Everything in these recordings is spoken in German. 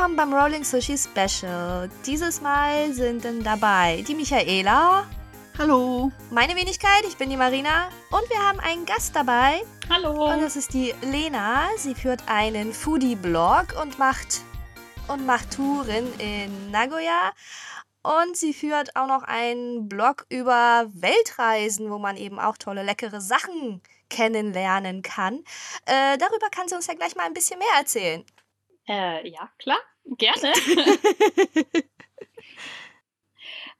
willkommen beim Rolling Sushi Special. Dieses Mal sind dann dabei die Michaela. Hallo. Meine Wenigkeit, ich bin die Marina. Und wir haben einen Gast dabei. Hallo. Und das ist die Lena. Sie führt einen Foodie-Blog und macht, und macht Touren in Nagoya. Und sie führt auch noch einen Blog über Weltreisen, wo man eben auch tolle, leckere Sachen kennenlernen kann. Äh, darüber kann sie uns ja gleich mal ein bisschen mehr erzählen. Äh, ja, klar, gerne.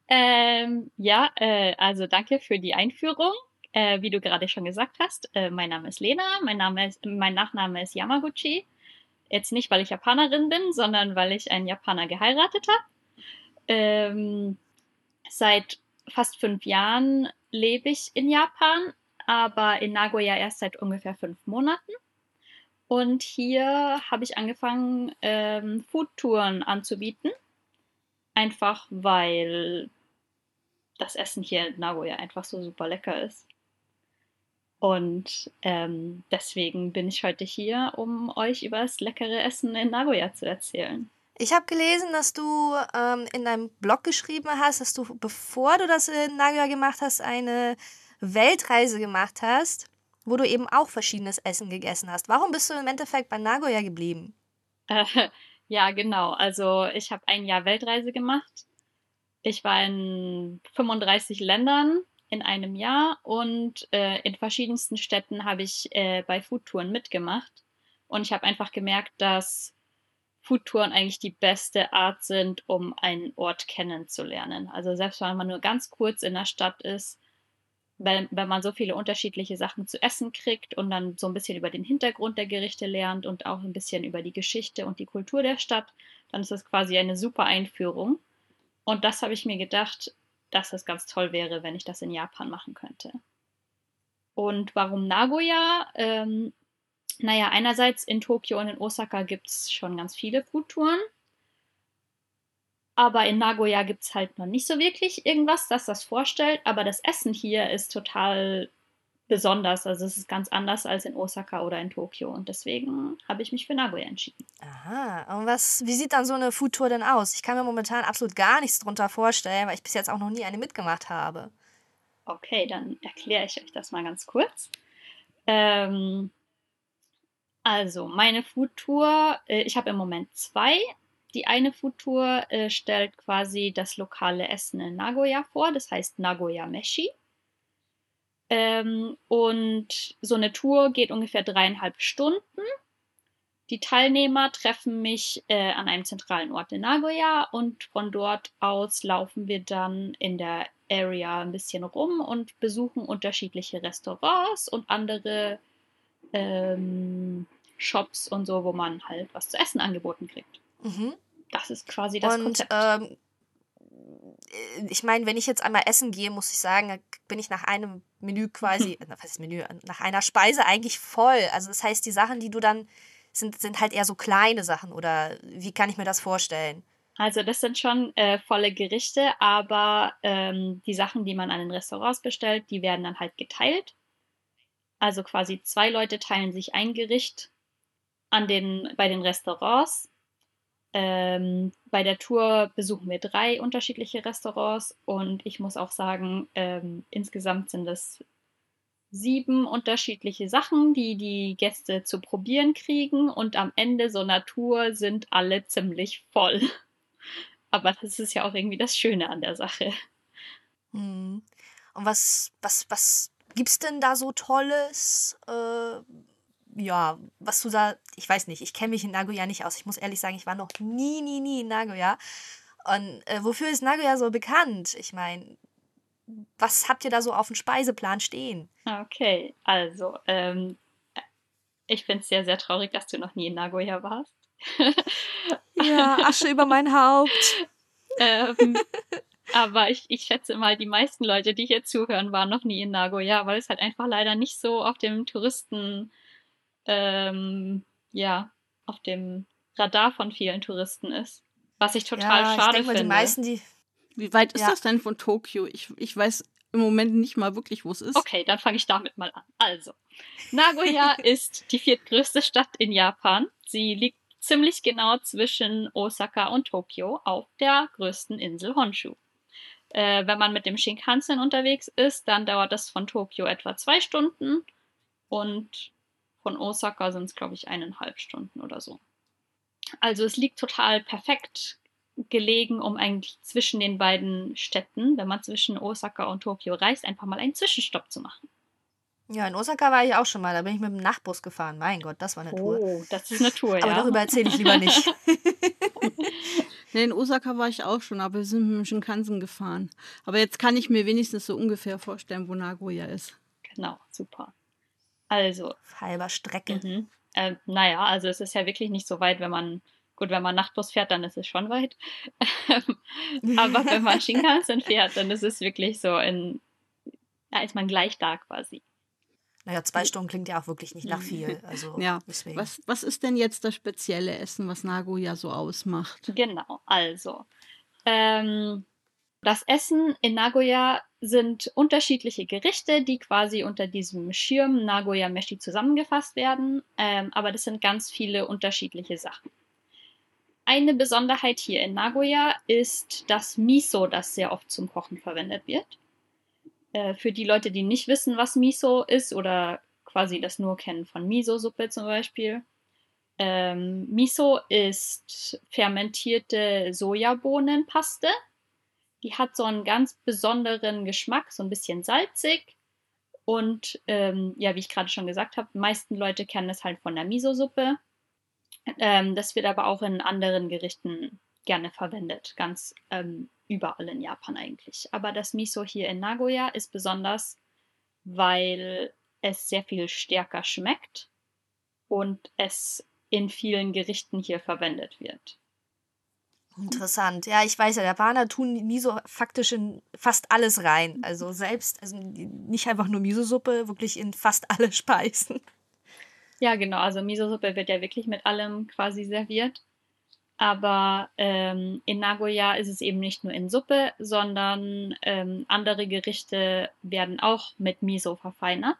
ähm, ja, äh, also danke für die Einführung. Äh, wie du gerade schon gesagt hast, äh, mein Name ist Lena, mein, Name ist, mein Nachname ist Yamaguchi. Jetzt nicht, weil ich Japanerin bin, sondern weil ich einen Japaner geheiratet habe. Ähm, seit fast fünf Jahren lebe ich in Japan, aber in Nagoya erst seit ungefähr fünf Monaten. Und hier habe ich angefangen, ähm, Foodtouren anzubieten. Einfach weil das Essen hier in Nagoya einfach so super lecker ist. Und ähm, deswegen bin ich heute hier, um euch über das leckere Essen in Nagoya zu erzählen. Ich habe gelesen, dass du ähm, in deinem Blog geschrieben hast, dass du, bevor du das in Nagoya gemacht hast, eine Weltreise gemacht hast, wo du eben auch verschiedenes Essen gegessen hast. Warum bist du im Endeffekt bei Nagoya geblieben? Äh, ja, genau. Also ich habe ein Jahr Weltreise gemacht. Ich war in 35 Ländern in einem Jahr und äh, in verschiedensten Städten habe ich äh, bei Foodtouren mitgemacht. Und ich habe einfach gemerkt, dass Foodtouren eigentlich die beste Art sind, um einen Ort kennenzulernen. Also selbst wenn man nur ganz kurz in der Stadt ist, wenn, wenn man so viele unterschiedliche Sachen zu essen kriegt und dann so ein bisschen über den Hintergrund der Gerichte lernt und auch ein bisschen über die Geschichte und die Kultur der Stadt, dann ist das quasi eine super Einführung. Und das habe ich mir gedacht, dass es ganz toll wäre, wenn ich das in Japan machen könnte. Und warum Nagoya? Ähm, naja, einerseits in Tokio und in Osaka gibt es schon ganz viele Foodtouren. Aber in Nagoya gibt es halt noch nicht so wirklich irgendwas, das das vorstellt. Aber das Essen hier ist total besonders. Also es ist ganz anders als in Osaka oder in Tokio. Und deswegen habe ich mich für Nagoya entschieden. Aha. Und was, wie sieht dann so eine Foodtour denn aus? Ich kann mir momentan absolut gar nichts drunter vorstellen, weil ich bis jetzt auch noch nie eine mitgemacht habe. Okay, dann erkläre ich euch das mal ganz kurz. Ähm, also, meine Foodtour, äh, ich habe im Moment zwei. Die eine Foodtour äh, stellt quasi das lokale Essen in Nagoya vor, das heißt Nagoya Meshi. Ähm, und so eine Tour geht ungefähr dreieinhalb Stunden. Die Teilnehmer treffen mich äh, an einem zentralen Ort in Nagoya und von dort aus laufen wir dann in der Area ein bisschen rum und besuchen unterschiedliche Restaurants und andere ähm, Shops und so, wo man halt was zu essen angeboten kriegt. Mhm. Das ist quasi das Und Konzept. ähm, ich meine, wenn ich jetzt einmal essen gehe, muss ich sagen, bin ich nach einem Menü quasi, na, was ist Menü, nach einer Speise eigentlich voll. Also das heißt, die Sachen, die du dann, sind, sind halt eher so kleine Sachen oder wie kann ich mir das vorstellen? Also das sind schon äh, volle Gerichte, aber ähm, die Sachen, die man an den Restaurants bestellt, die werden dann halt geteilt. Also quasi zwei Leute teilen sich ein Gericht an den, bei den Restaurants. Ähm, bei der Tour besuchen wir drei unterschiedliche Restaurants und ich muss auch sagen, ähm, insgesamt sind es sieben unterschiedliche Sachen, die die Gäste zu probieren kriegen und am Ende so einer Tour sind alle ziemlich voll. Aber das ist ja auch irgendwie das Schöne an der Sache. Hm. Und was, was, was gibt's denn da so Tolles? Äh, ja, was du da, ich weiß nicht, ich kenne mich in Nagoya nicht aus. Ich muss ehrlich sagen, ich war noch nie, nie, nie in Nagoya. Und äh, wofür ist Nagoya so bekannt? Ich meine, was habt ihr da so auf dem Speiseplan stehen? Okay, also, ähm, ich finde es sehr, sehr traurig, dass du noch nie in Nagoya warst. Ja, Asche über mein Haupt. ähm, aber ich, ich schätze mal, die meisten Leute, die hier zuhören, waren noch nie in Nagoya, weil es halt einfach leider nicht so auf dem Touristen, ähm, ja, auf dem Radar von vielen Touristen ist. Was ich total ja, schade ich denk finde. die meisten, die. Wie weit ist Ja. das denn von Tokio? Ich, ich weiß im Moment nicht mal wirklich, wo es ist. Okay, dann fange ich damit mal an. Also, Nagoya ist die viertgrößte Stadt in Japan. Sie liegt ziemlich genau zwischen Osaka und Tokio auf der größten Insel Honshu. Äh, wenn man mit dem Shinkansen unterwegs ist, dann dauert das von Tokio etwa zwei Stunden und von Osaka sind es, glaube ich, eineinhalb Stunden oder so. Also es liegt total perfekt gelegen, um eigentlich zwischen den beiden Städten, wenn man zwischen Osaka und Tokio reist, einfach mal einen Zwischenstopp zu machen. Ja, in Osaka war ich auch schon mal. Da bin ich mit dem Nachtbus gefahren. Mein Gott, das war eine Tour. Oh, das ist eine Tour, ja. Aber darüber erzähle ich lieber nicht. nee, in Osaka war ich auch schon, aber wir sind mit dem Shinkansen gefahren. Aber jetzt kann ich mir wenigstens so ungefähr vorstellen, wo Nagoya ist. Genau, super. Also. Halber Strecke. Mhm. Äh, naja, also es ist ja wirklich nicht so weit, wenn man, gut, wenn man Nachtbus fährt, dann ist es schon weit. aber wenn man Shinkansen fährt, dann ist es wirklich so in, da ist man gleich da quasi. Naja, zwei Stunden klingt ja auch wirklich nicht nach viel. Also ja. Deswegen. Was, was ist denn jetzt das spezielle Essen, was Nagoya so ausmacht? Genau, also. Ähm, das Essen in Nagoya sind unterschiedliche Gerichte, die quasi unter diesem Schirm Nagoya Meshi zusammengefasst werden. Ähm, aber das sind ganz viele unterschiedliche Sachen. Eine Besonderheit hier in Nagoya ist das Miso, das sehr oft zum Kochen verwendet wird. Äh, für die Leute, die nicht wissen, was Miso ist oder quasi das nur kennen von Miso-Suppe zum Beispiel. Ähm, Miso ist fermentierte Sojabohnenpaste. Die hat so einen ganz besonderen Geschmack, so ein bisschen salzig. Und ähm, ja, wie ich gerade schon gesagt habe, meisten Leute kennen es halt von der Miso-Suppe. Ähm, das wird aber auch in anderen Gerichten gerne verwendet, ganz ähm, überall in Japan eigentlich. Aber das Miso hier in Nagoya ist besonders, weil es sehr viel stärker schmeckt und es in vielen Gerichten hier verwendet wird. Interessant. Ja, ich weiß ja, Japaner tun Miso faktisch in fast alles rein. Also selbst, also nicht einfach nur Miso-Suppe, wirklich in fast alle Speisen. Ja, genau. Also Miso-Suppe wird ja wirklich mit allem quasi serviert. Aber ähm, in Nagoya ist es eben nicht nur in Suppe, sondern ähm, andere Gerichte werden auch mit Miso verfeinert.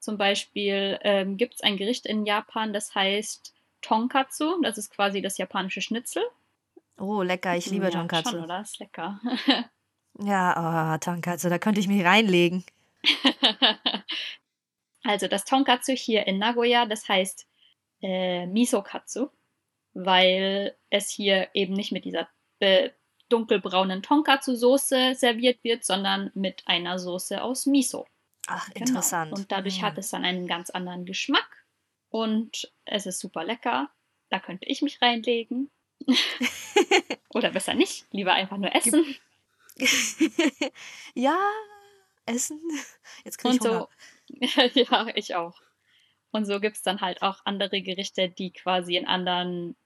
Zum Beispiel ähm, gibt es ein Gericht in Japan, das heißt Tonkatsu. Das ist quasi das japanische Schnitzel. Oh, lecker. Ich liebe ja, Tonkatsu. Schon, oder? Ist lecker. ja, oh, Tonkatsu, da könnte ich mich reinlegen. also das Tonkatsu hier in Nagoya, das heißt äh, Miso-Katsu weil es hier eben nicht mit dieser äh, dunkelbraunen Tonkatsu-Soße serviert wird, sondern mit einer Soße aus Miso. Ach, genau. interessant. Und dadurch ja. hat es dann einen ganz anderen Geschmack und es ist super lecker. Da könnte ich mich reinlegen. Oder besser nicht, lieber einfach nur essen. ja, essen. Jetzt kriege ich und Hunger. So, ja, ich auch. Und so gibt es dann halt auch andere Gerichte, die quasi in anderen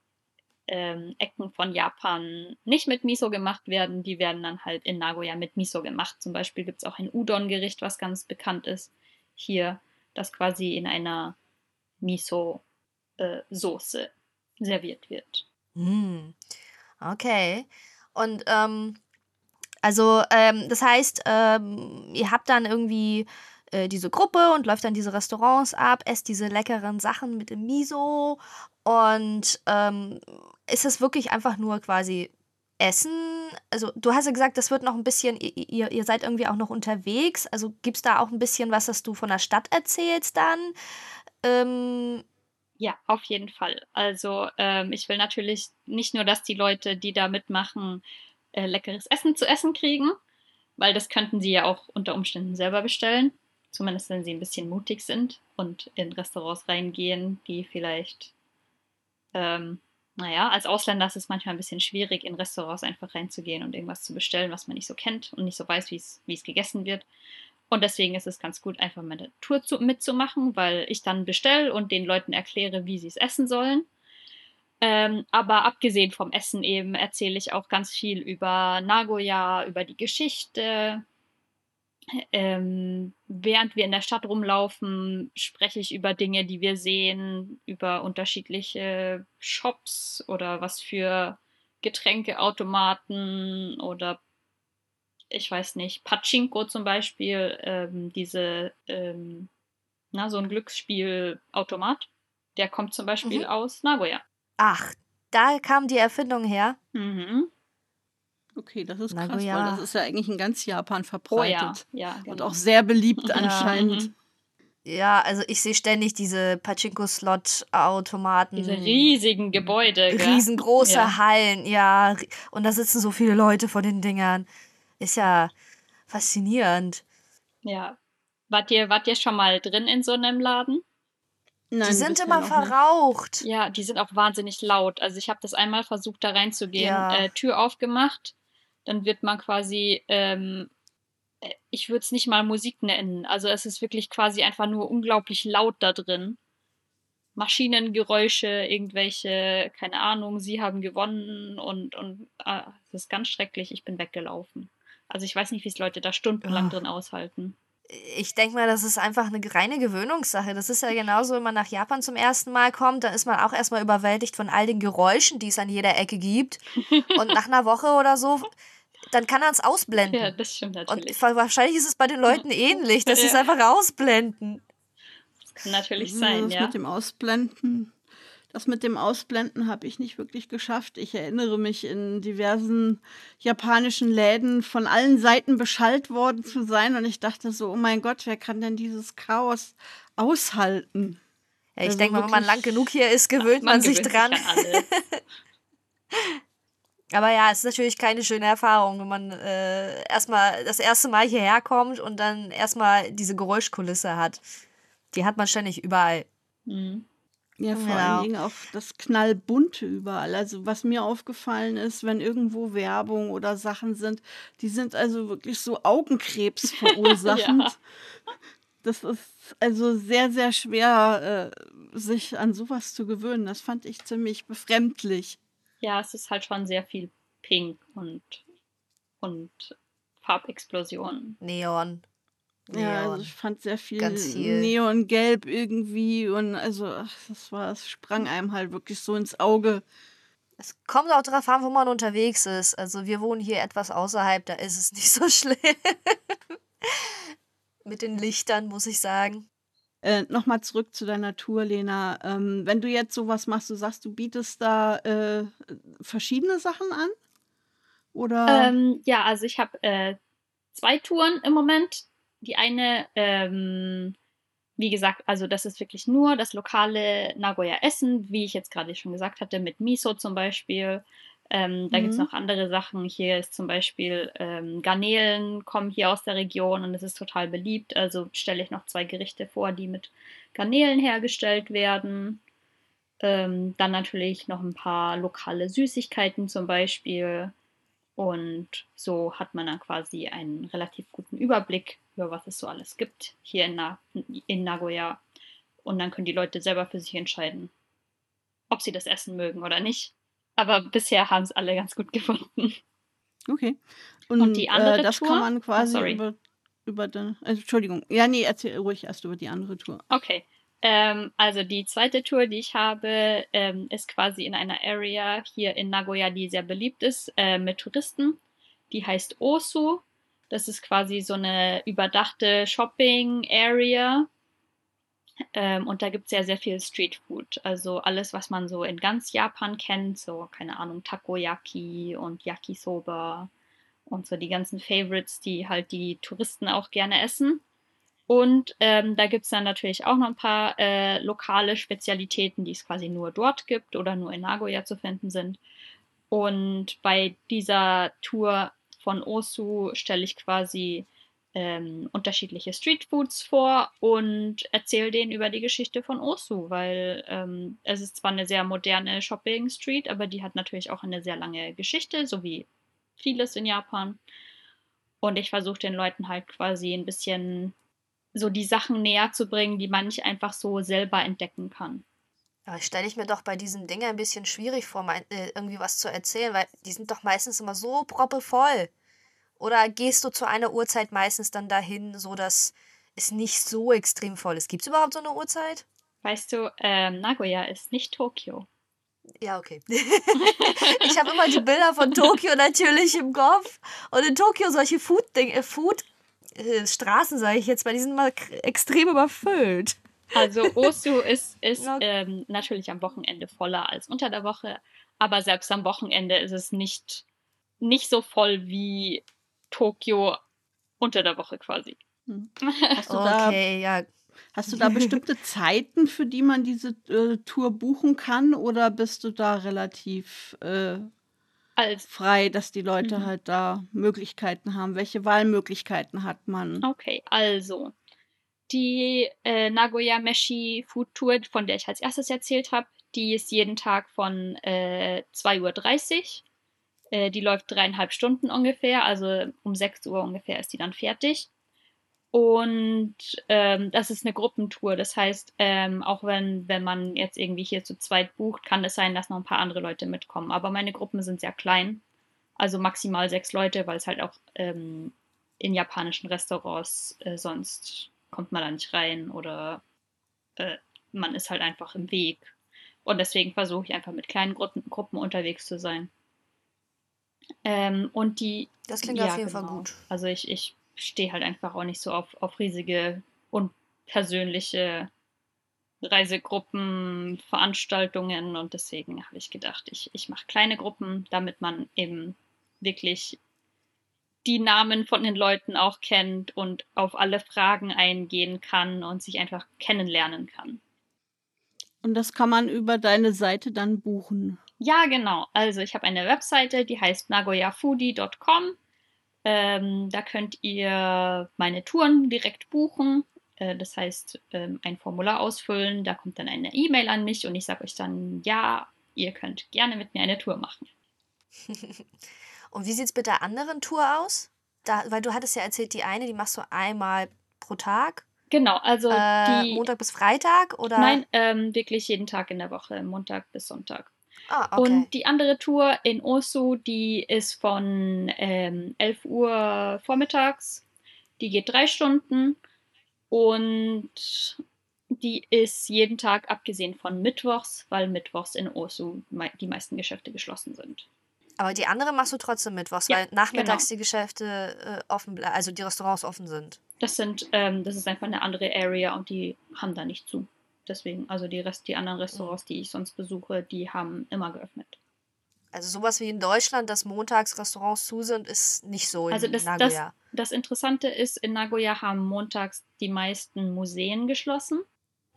ähm, Ecken von Japan nicht mit Miso gemacht werden, die werden dann halt in Nagoya mit Miso gemacht. Zum Beispiel gibt es auch ein Udon-Gericht, was ganz bekannt ist hier, das quasi in einer Miso-Soße äh, serviert wird. Mm. Okay. Und ähm, also ähm, das heißt, ähm, ihr habt dann irgendwie äh, diese Gruppe und läuft dann diese Restaurants ab, esst diese leckeren Sachen mit dem Miso und ähm, ist es wirklich einfach nur quasi Essen? Also, du hast ja gesagt, das wird noch ein bisschen, ihr, ihr seid irgendwie auch noch unterwegs. Also, gibt es da auch ein bisschen was, das du von der Stadt erzählst dann? Ähm, ja, auf jeden Fall. Also, ähm, ich will natürlich nicht nur, dass die Leute, die da mitmachen, äh, leckeres Essen zu essen kriegen, weil das könnten sie ja auch unter Umständen selber bestellen. Zumindest wenn sie ein bisschen mutig sind und in Restaurants reingehen, die vielleicht ähm, naja, als Ausländer ist es manchmal ein bisschen schwierig, in Restaurants einfach reinzugehen und irgendwas zu bestellen, was man nicht so kennt und nicht so weiß, wie es gegessen wird. Und deswegen ist es ganz gut, einfach meine Tour zu, mitzumachen, weil ich dann bestelle und den Leuten erkläre, wie sie es essen sollen. Ähm, aber abgesehen vom Essen eben erzähle ich auch ganz viel über Nagoya, über die Geschichte, ähm, während wir in der Stadt rumlaufen, spreche ich über Dinge, die wir sehen, über unterschiedliche Shops oder was für Getränkeautomaten oder ich weiß nicht, Pachinko zum Beispiel, ähm, diese, ähm, na, so ein Glücksspielautomat, der kommt zum Beispiel mhm. aus Nagoya. Ach, da kam die Erfindung her. Mhm. Okay, das ist Nagoya. krass, weil das ist ja eigentlich in ganz Japan Oh verbreitet. ja, ja. Und Genau. auch sehr beliebt anscheinend. Mhm. Ja, also ich sehe ständig diese Pachinko-Slot-Automaten. Diese riesigen Gebäude. gell? riesengroße Ja. Hallen, ja. Und da sitzen so viele Leute vor den Dingern. Ist ja faszinierend. Ja. Wart ihr, wart ihr schon mal drin in so einem Laden? Nein, die sind immer noch nicht. verraucht. Ja, die sind auch wahnsinnig laut. Also ich habe das einmal versucht, da reinzugehen, Ja. äh, Tür aufgemacht, dann wird man quasi, ähm, äh, ich würde es nicht mal Musik nennen. Also es ist wirklich quasi einfach nur unglaublich laut da drin. Maschinengeräusche, irgendwelche, keine Ahnung, sie haben gewonnen und, und ah, es ist ganz schrecklich, ich bin weggelaufen. Also ich weiß nicht, wie es Leute da stundenlang Ach. drin aushalten. Ich denke mal, das ist einfach eine reine Gewöhnungssache. Das ist ja genauso, wenn man nach Japan zum ersten Mal kommt, dann ist man auch erstmal überwältigt von all den Geräuschen, die es an jeder Ecke gibt. Und nach einer Woche oder so, dann kann er es ausblenden. Ja, das stimmt Und natürlich. wa- wahrscheinlich ist es bei den Leuten ähnlich, dass sie es Ja. einfach ausblenden. Das kann natürlich sein, das ja. mit dem Ausblenden, das mit dem Ausblenden habe ich nicht wirklich geschafft. Ich erinnere mich in diversen japanischen Läden von allen Seiten beschallt worden zu sein und ich dachte so, oh mein Gott, wer kann denn dieses Chaos aushalten? Ja, ich Also denke mal, wenn man lang genug hier ist, gewöhnt man, sich gewöhnt dran. an alles. Aber ja, es ist natürlich keine schöne Erfahrung, wenn man äh, erstmal das erste Mal hierher kommt und dann erstmal diese Geräuschkulisse hat. Die hat man ständig überall. Mhm. Ja, vor Genau. allen Dingen auch das Knallbunte überall. Also was mir aufgefallen ist, wenn irgendwo Werbung oder Sachen sind, die sind also wirklich so Augenkrebs verursachend. Ja. Das ist also sehr, sehr schwer, äh, sich an sowas zu gewöhnen. Das fand ich ziemlich befremdlich. Ja, es ist halt schon sehr viel Pink und, und Farbexplosionen. Neon. Neon. Ja, also ich fand sehr viel, viel. Neongelb irgendwie und also ach, das war, es sprang einem halt wirklich so ins Auge. Es kommt auch darauf an, wo man unterwegs ist. Also wir wohnen hier etwas außerhalb, da ist es nicht so schlimm. Mit den Lichtern, muss ich sagen. Äh, Nochmal zurück zu deiner Tour, Lena. Ähm, wenn du jetzt sowas machst, du sagst, du bietest da äh, verschiedene Sachen an? Oder? Ähm, ja, also ich habe äh, zwei Touren im Moment. Die eine, ähm, wie gesagt, also das ist wirklich nur das lokale Nagoya-Essen, wie ich jetzt gerade schon gesagt hatte, mit Miso zum Beispiel. Ähm, da gibt es Mhm. noch andere Sachen. Hier ist zum Beispiel ähm, Garnelen kommen hier aus der Region und es ist total beliebt. Also stelle ich noch zwei Gerichte vor, die mit Garnelen hergestellt werden. Ähm, dann natürlich noch ein paar lokale Süßigkeiten zum Beispiel. Und so hat man dann quasi einen relativ guten Überblick über was es so alles gibt hier in, Na in Nagoya. Und dann können die Leute selber für sich entscheiden, ob sie das essen mögen oder nicht. Aber bisher haben es alle ganz gut gefunden. okay. Und, und die andere äh, das Tour? kann man Oh, quasi sorry. über, über den, äh, Entschuldigung. Ja, nee, erzähl ruhig erst über die andere Tour. Okay. Ähm, also die zweite Tour, die ich habe, ähm, ist quasi in einer Area hier in Nagoya, die sehr beliebt ist äh, mit Touristen. Die heißt Osu. Das ist quasi so eine überdachte Shopping-Area. Ähm, und da gibt es sehr, sehr viel Streetfood. Also alles, was man so in ganz Japan kennt. So, keine Ahnung, Takoyaki und Yakisoba und so die ganzen Favorites, die halt die Touristen auch gerne essen. Und ähm, da gibt es dann natürlich auch noch ein paar äh, lokale Spezialitäten, die es quasi nur dort gibt oder nur in Nagoya zu finden sind. Und bei dieser Tour von Osu stelle ich quasi ähm, unterschiedliche Streetfoods vor und erzähle denen über die Geschichte von Osu, weil ähm, es ist zwar eine sehr moderne Shopping Street, aber die hat natürlich auch eine sehr lange Geschichte, so wie vieles in Japan. Und ich versuche den Leuten halt quasi ein bisschen so die Sachen näher zu bringen, die man nicht einfach so selber entdecken kann. Stelle ich mir doch bei diesen Dingen ein bisschen schwierig vor, mein, äh, irgendwie was zu erzählen, weil die sind doch meistens immer so proppevoll. Oder gehst du zu einer Uhrzeit meistens dann dahin, so dass es nicht so extrem voll ist? Gibt es überhaupt so eine Uhrzeit? Weißt du, ähm, Nagoya ist nicht Tokio. Ja, okay. ich habe immer die Bilder von Tokio natürlich im Kopf. Und in Tokio solche Food-Ding, äh, Food, äh, Straßen, sage ich jetzt, weil die sind mal extrem überfüllt. Also Osu ist, ist ähm, natürlich am Wochenende voller als unter der Woche, aber selbst am Wochenende ist es nicht, nicht so voll wie Tokio unter der Woche quasi. Hast du, da, Okay, ja. hast du da bestimmte Zeiten, für die man diese äh, Tour buchen kann? Oder bist du da relativ äh, Als, frei, dass die Leute Mhm. halt da Möglichkeiten haben? Welche Wahlmöglichkeiten hat man? okay, also die äh, Nagoya Meshi Food Tour, von der ich als erstes erzählt habe, die ist jeden Tag von äh, 2.30 Uhr. Äh, die läuft dreieinhalb Stunden ungefähr, also um 6 Uhr ungefähr ist die dann fertig. Und ähm, das ist eine Gruppentour. Das heißt, ähm, auch wenn, wenn man jetzt irgendwie hier zu zweit bucht, kann es sein, dass noch ein paar andere Leute mitkommen. Aber meine Gruppen sind sehr klein. Also maximal sechs Leute, weil es halt auch ähm, in japanischen Restaurants äh, sonst kommt man da nicht rein oder äh, man ist halt einfach im Weg. Und deswegen versuche ich einfach mit kleinen Gruppen, Gruppen unterwegs zu sein. Ähm, und die Das klingt ja, auf jeden Fall genau. gut. Also ich, ich stehe halt einfach auch nicht so auf, auf riesige und persönliche Reisegruppen, Veranstaltungen und deswegen habe ich gedacht, ich, ich mache kleine Gruppen, damit man eben wirklich die Namen von den Leuten auch kennt und auf alle Fragen eingehen kann und sich einfach kennenlernen kann. Und das kann man über deine Seite dann buchen. Ja, genau. Also ich habe eine Webseite, die heißt nagoyafoodie.com. Ähm, da könnt ihr meine Touren direkt buchen. Äh, das heißt, ähm, ein Formular ausfüllen, da kommt dann eine E-Mail an mich und ich sage euch dann, ja, ihr könnt gerne mit mir eine Tour machen. Und wie sieht es mit der anderen Tour aus? Da, weil du hattest ja erzählt, die eine, die machst du einmal pro Tag. Genau, also Äh, die. Montag bis Freitag oder? Nein, ähm, wirklich jeden Tag in der Woche, Montag bis Sonntag. Ah, okay. Und die andere Tour in Osu, die ist von ähm, 11 Uhr vormittags. Die geht drei Stunden und die ist jeden Tag abgesehen von Mittwochs, weil Mittwochs in Osu die meisten Geschäfte geschlossen sind. Aber die andere machst du trotzdem mittwochs, Ja, weil nachmittags genau. die Geschäfte äh, offen bleiben, also die Restaurants offen sind. Das sind, ähm, das ist einfach eine andere Area und die haben da nicht zu. Deswegen, also die Rest, die anderen Restaurants, die ich sonst besuche, die haben immer geöffnet. Also sowas wie in Deutschland, dass montags Restaurants zu sind, ist nicht so in Also das, das, Nagoya. das Interessante ist, in Nagoya haben montags die meisten Museen geschlossen.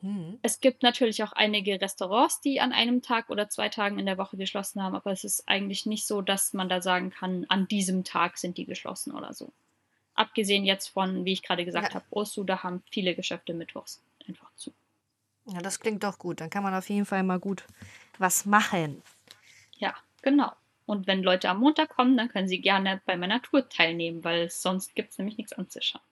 Hm. Es gibt natürlich auch einige Restaurants, die an einem Tag oder zwei Tagen in der Woche geschlossen haben, aber es ist eigentlich nicht so, dass man da sagen kann, an diesem Tag sind die geschlossen oder so. Abgesehen jetzt von, wie ich gerade gesagt Ja. habe, Osu, da haben viele Geschäfte mittwochs einfach zu. Ja, das klingt doch gut. Dann kann man auf jeden Fall mal gut was machen. Ja, genau. Und wenn Leute am Montag kommen, dann können sie gerne bei meiner Tour teilnehmen, weil sonst gibt es nämlich nichts anzuschauen.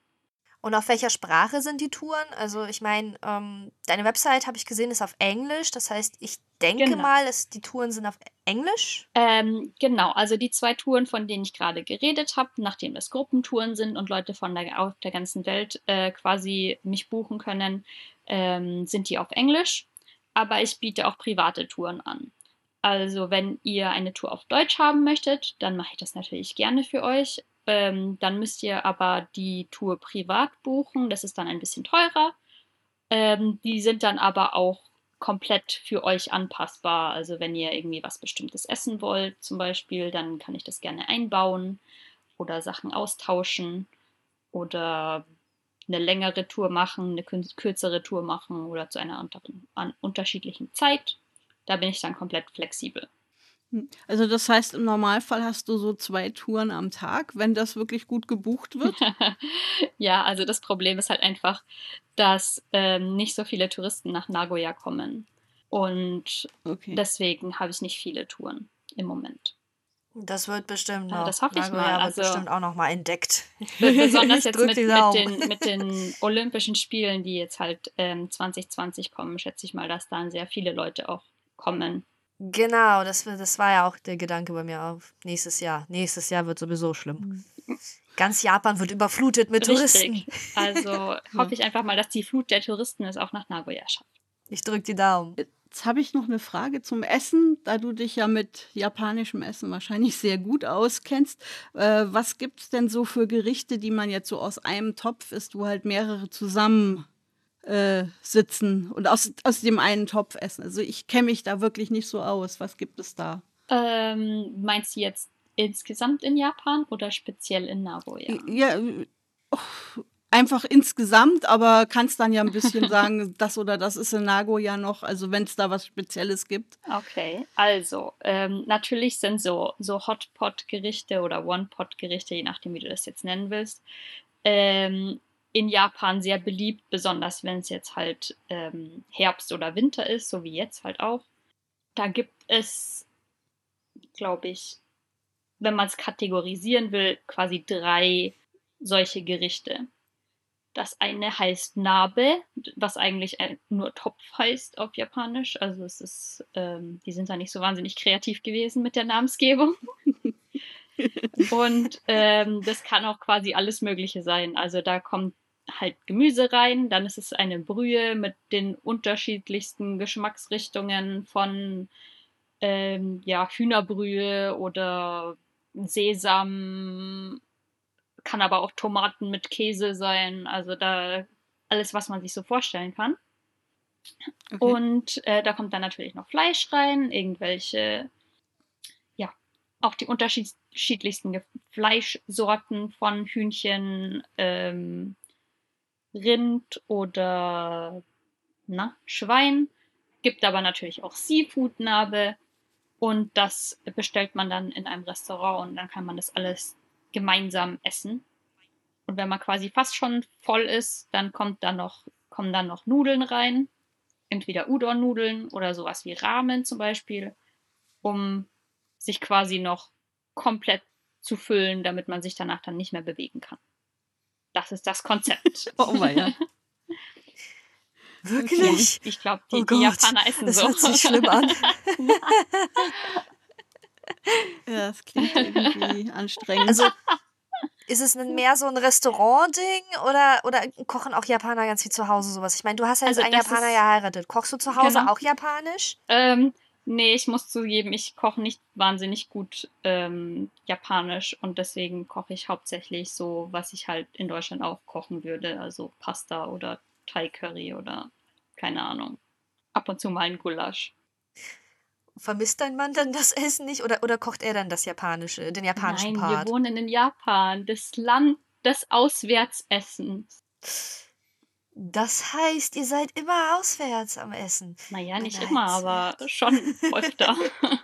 Und auf welcher Sprache sind die Touren? Also ich meine, ähm, deine Website habe ich gesehen, ist auf Englisch. Das heißt, ich denke Genau. mal, dass die Touren sind auf Englisch. Ähm, genau, also die zwei Touren, von denen ich gerade geredet habe, nachdem das Gruppentouren sind und Leute von der, auf der ganzen Welt äh, quasi mich buchen können, ähm, sind die auf Englisch. Aber ich biete auch private Touren an. Also wenn ihr eine Tour auf Deutsch haben möchtet, dann mache ich das natürlich gerne für euch. Ähm, dann müsst ihr aber die Tour privat buchen. Das ist dann ein bisschen teurer. Ähm, die sind dann aber auch komplett für euch anpassbar. Also wenn ihr irgendwie was Bestimmtes essen wollt, zum Beispiel, dann kann ich das gerne einbauen oder Sachen austauschen oder eine längere Tour machen, eine kür- kürzere Tour machen oder zu einer unteren, an unterschiedlichen Zeit. Da bin ich dann komplett flexibel. Hm. Also das heißt, im Normalfall hast du so zwei Touren am Tag, wenn das wirklich gut gebucht wird. ja, also das Problem ist halt einfach, dass ähm, nicht so viele Touristen nach Nagoya kommen. Und Okay. deswegen habe ich nicht viele Touren im Moment. Das wird bestimmt Ja, noch. das hoffe ich Nagoya mal. wird Also- bestimmt auch noch mal entdeckt. Be- Besonders jetzt mit, mit, den, mit den Olympischen Spielen, die jetzt halt ähm, 2020 kommen, schätze ich mal, dass dann sehr viele Leute auch kommen. Genau, das, das war ja auch der Gedanke bei mir auf nächstes Jahr. Nächstes Jahr wird sowieso schlimm. Ganz Japan wird überflutet mit Touristen. Richtig. Also hoffe ich einfach mal, dass die Flut der Touristen es auch nach Nagoya schafft. Ich drücke die Daumen. Jetzt habe ich noch eine Frage zum Essen, da du dich ja mit japanischem Essen wahrscheinlich sehr gut auskennst. Äh, was gibt es denn so für Gerichte, die man jetzt so aus einem Topf isst, wo halt mehrere zusammen äh, sitzen und aus, aus dem einen Topf essen. Also ich kenne mich da wirklich nicht so aus. Was gibt es da? Ähm, meinst du jetzt insgesamt in Japan oder speziell in Nagoya? Ja, oh, einfach insgesamt, aber kannst dann ja ein bisschen sagen, das oder das ist in Nagoya noch, also wenn es da was Spezielles gibt. Okay, also ähm, natürlich sind so, so Hotpot-Gerichte oder One-Pot-Gerichte, je nachdem, wie du das jetzt nennen willst, ähm, in Japan sehr beliebt, besonders wenn es jetzt halt ähm, Herbst oder Winter ist, so wie jetzt halt auch. Da gibt es, glaube ich, wenn man es kategorisieren will, quasi drei solche Gerichte. Das eine heißt Nabe, was eigentlich nur Topf heißt auf Japanisch. Also es ist, ähm, die sind da nicht so wahnsinnig kreativ gewesen mit der Namensgebung. Und ähm, das kann auch quasi alles Mögliche sein. Also da kommt halt Gemüse rein, dann ist es eine Brühe mit den unterschiedlichsten Geschmacksrichtungen von ähm, ja, Hühnerbrühe oder Sesam, kann aber auch Tomaten mit Käse sein, also da alles, was man sich so vorstellen kann. Okay. Und äh, da kommt dann natürlich noch Fleisch rein, irgendwelche, ja, auch die unterschiedlichsten Fleischsorten von Hühnchen, ähm, Rind oder na, Schwein. Gibt aber natürlich auch Seafood-Nabe. Und das bestellt man dann in einem Restaurant und dann kann man das alles gemeinsam essen. Und wenn man quasi fast schon voll ist, dann kommt dann noch, kommen dann noch Nudeln rein. Entweder Udon-Nudeln oder sowas wie Ramen zum Beispiel, um sich quasi noch komplett zu füllen, damit man sich danach dann nicht mehr bewegen kann. Das ist das Konzept. oh mein ja. Wirklich? Ich glaube, die, oh die Japaner essen das so. Das hört sich schlimm an. ja, das klingt irgendwie anstrengend. Also, ist es mehr so ein Restaurant-Ding oder, oder kochen auch Japaner ganz viel zu Hause sowas? Ich meine, du hast ja jetzt Also einen Japaner ist- geheiratet. Kochst du zu Hause Genau. auch japanisch? Ähm, nee, ich muss zugeben, ich koche nicht wahnsinnig gut ähm, japanisch und deswegen koche ich hauptsächlich so, was ich halt in Deutschland auch kochen würde. Also Pasta oder Thai Curry oder keine Ahnung. Ab und zu mal ein Gulasch. Vermisst dein Mann dann das Essen nicht oder, oder kocht er dann das japanische, den japanischen Nein, Part? wir wohnen in Japan, das Land des Auswärtsessens. Das heißt, ihr seid immer auswärts am Essen. Naja, nicht Bereits, immer, aber schon öfter.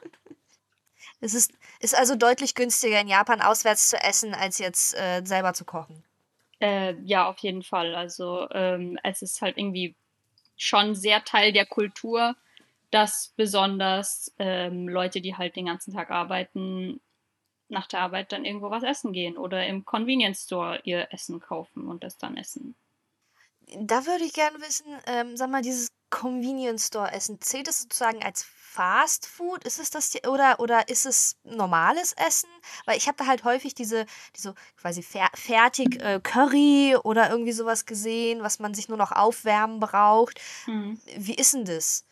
Es ist, ist also deutlich günstiger, in Japan auswärts zu essen, als jetzt äh, selber zu kochen. Äh, ja, auf jeden Fall. Also ähm, es ist halt irgendwie schon sehr Teil der Kultur, dass besonders ähm, Leute, die halt den ganzen Tag arbeiten, nach der Arbeit dann irgendwo was essen gehen oder im Convenience Store ihr Essen kaufen und das dann essen. Da würde ich gerne wissen, ähm, sag mal, dieses Convenience Store Essen, zählt es sozusagen als Fast Food? Ist es das oder, oder ist es normales Essen? Weil ich habe da halt häufig diese, diese quasi fer fertig äh, Curry oder irgendwie sowas gesehen, was man sich nur noch aufwärmen braucht. Hm. Wie ist denn das?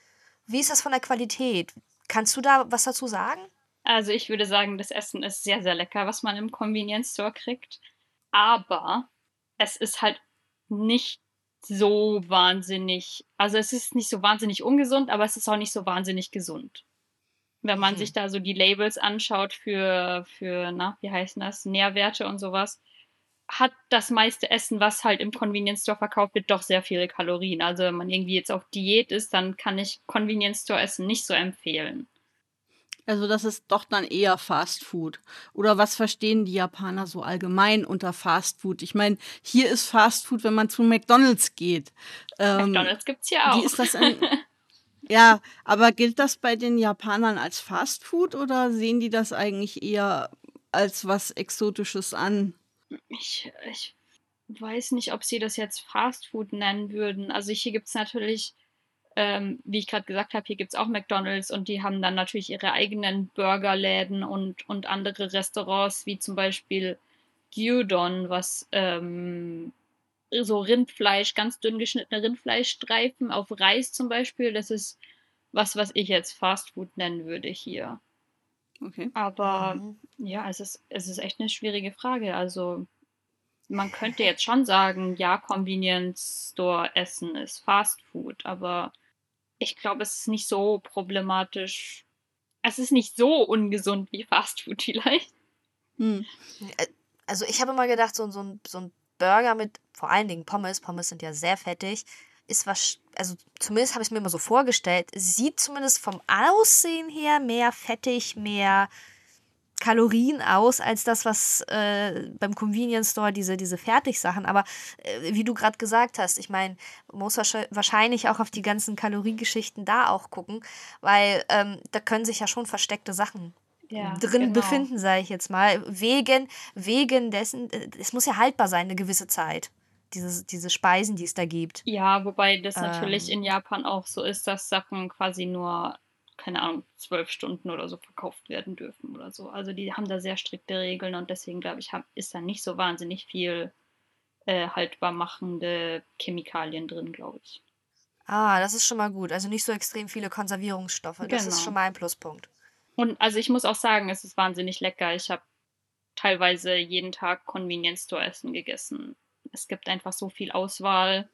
Wie ist das von der Qualität? Kannst du da was dazu sagen? Also ich würde sagen, das Essen ist sehr, sehr lecker, was man im Convenience Store kriegt. Aber es ist halt nicht so wahnsinnig, also es ist nicht so wahnsinnig ungesund, aber es ist auch nicht so wahnsinnig gesund. Wenn man Mhm. sich da so die Labels anschaut für, für, na, wie heißen das, Nährwerte und sowas, hat das meiste Essen, was halt im Convenience Store verkauft wird, doch sehr viele Kalorien. Also wenn man irgendwie jetzt auf Diät ist, dann kann ich Convenience Store Essen nicht so empfehlen. Also das ist doch dann eher Fast Food. Oder was verstehen die Japaner so allgemein unter Fast Food? Ich meine, hier ist Fast Food, wenn man zu McDonald's geht. Ähm, McDonalds gibt's ja auch. Wie ist das in, Ja, aber gilt das bei den Japanern als Fast Food oder sehen die das eigentlich eher als was Exotisches an? Ich, ich weiß nicht, ob sie das jetzt Fast Food nennen würden. Also hier gibt es natürlich, ähm, wie ich gerade gesagt habe, hier gibt es auch McDonald's und die haben dann natürlich ihre eigenen Burgerläden und, und andere Restaurants, wie zum Beispiel Gyudon, was ähm, so Rindfleisch, ganz dünn geschnittene Rindfleischstreifen auf Reis zum Beispiel, das ist was, was ich jetzt Fast Food nennen würde hier. Okay. Aber Mhm. ja, es ist, es ist echt eine schwierige Frage. Also, man könnte jetzt schon sagen, ja, Convenience Store Essen ist Fast Food, aber ich glaube, es ist nicht so problematisch. Es ist nicht so ungesund wie Fast Food vielleicht. Hm. Also ich habe immer gedacht, so, so, ein, so ein Burger mit vor allen Dingen Pommes, Pommes sind ja sehr fettig, ist was, also zumindest habe ich es mir immer so vorgestellt, sieht zumindest vom Aussehen her mehr fettig, mehr Kalorien aus als das, was äh, beim Convenience Store diese, diese Fertigsachen. Aber äh, wie du gerade gesagt hast, ich meine, man muss wahrscheinlich auch auf die ganzen Kaloriegeschichten da auch gucken, weil ähm, da können sich ja schon versteckte Sachen ja, drin genau. befinden, sage ich jetzt mal. Wegen, wegen dessen, äh, es muss ja haltbar sein, eine gewisse Zeit. Diese, diese Speisen, die es da gibt. Ja, wobei das ähm, natürlich in Japan auch so ist, dass Sachen quasi nur keine Ahnung, zwölf Stunden oder so verkauft werden dürfen oder so. Also die haben da sehr strikte Regeln und deswegen glaube ich, ist da nicht so wahnsinnig viel äh, haltbar machende Chemikalien drin, glaube ich. Ah, das ist schon mal gut. Also nicht so extrem viele Konservierungsstoffe. Das genau. ist schon mal ein Pluspunkt. Und also ich muss auch sagen, es ist wahnsinnig lecker. Ich habe teilweise jeden Tag Convenience Store Essen gegessen. Es gibt einfach so viel Auswahl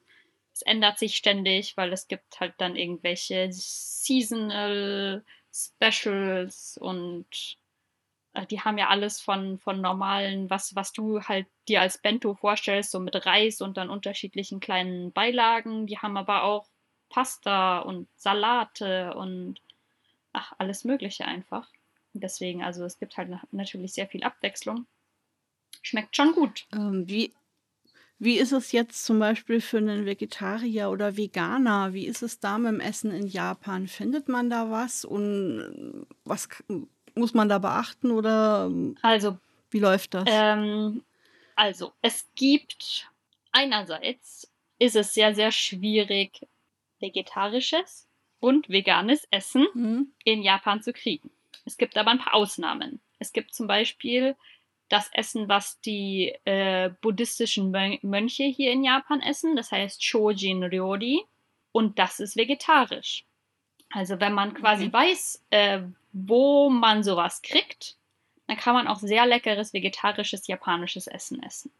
es ändert sich ständig, weil es gibt halt dann irgendwelche Seasonal Specials und äh, die haben ja alles von, von normalen, was, was du halt dir als Bento vorstellst, so mit Reis und dann unterschiedlichen kleinen Beilagen. Die haben aber auch Pasta und Salate und ach, alles Mögliche einfach. Deswegen, also es gibt halt natürlich sehr viel Abwechslung. Schmeckt schon gut. Ähm, wie, wie ist es jetzt zum Beispiel für einen Vegetarier oder Veganer? Wie ist es da mit dem Essen in Japan? Findet man da was und äh, was muss man da beachten oder also, wie läuft das? Ähm, also, es gibt einerseits ist es sehr, sehr schwierig, vegetarisches und veganes Essen mhm. in Japan zu kriegen. Es gibt aber ein paar Ausnahmen. Es gibt zum Beispiel das Essen, was die äh, buddhistischen Mönche hier in Japan essen. Das heißt Shojin Ryori. Und das ist vegetarisch. Also wenn man quasi okay. weiß, äh, wo man sowas kriegt, dann kann man auch sehr leckeres vegetarisches japanisches Essen essen.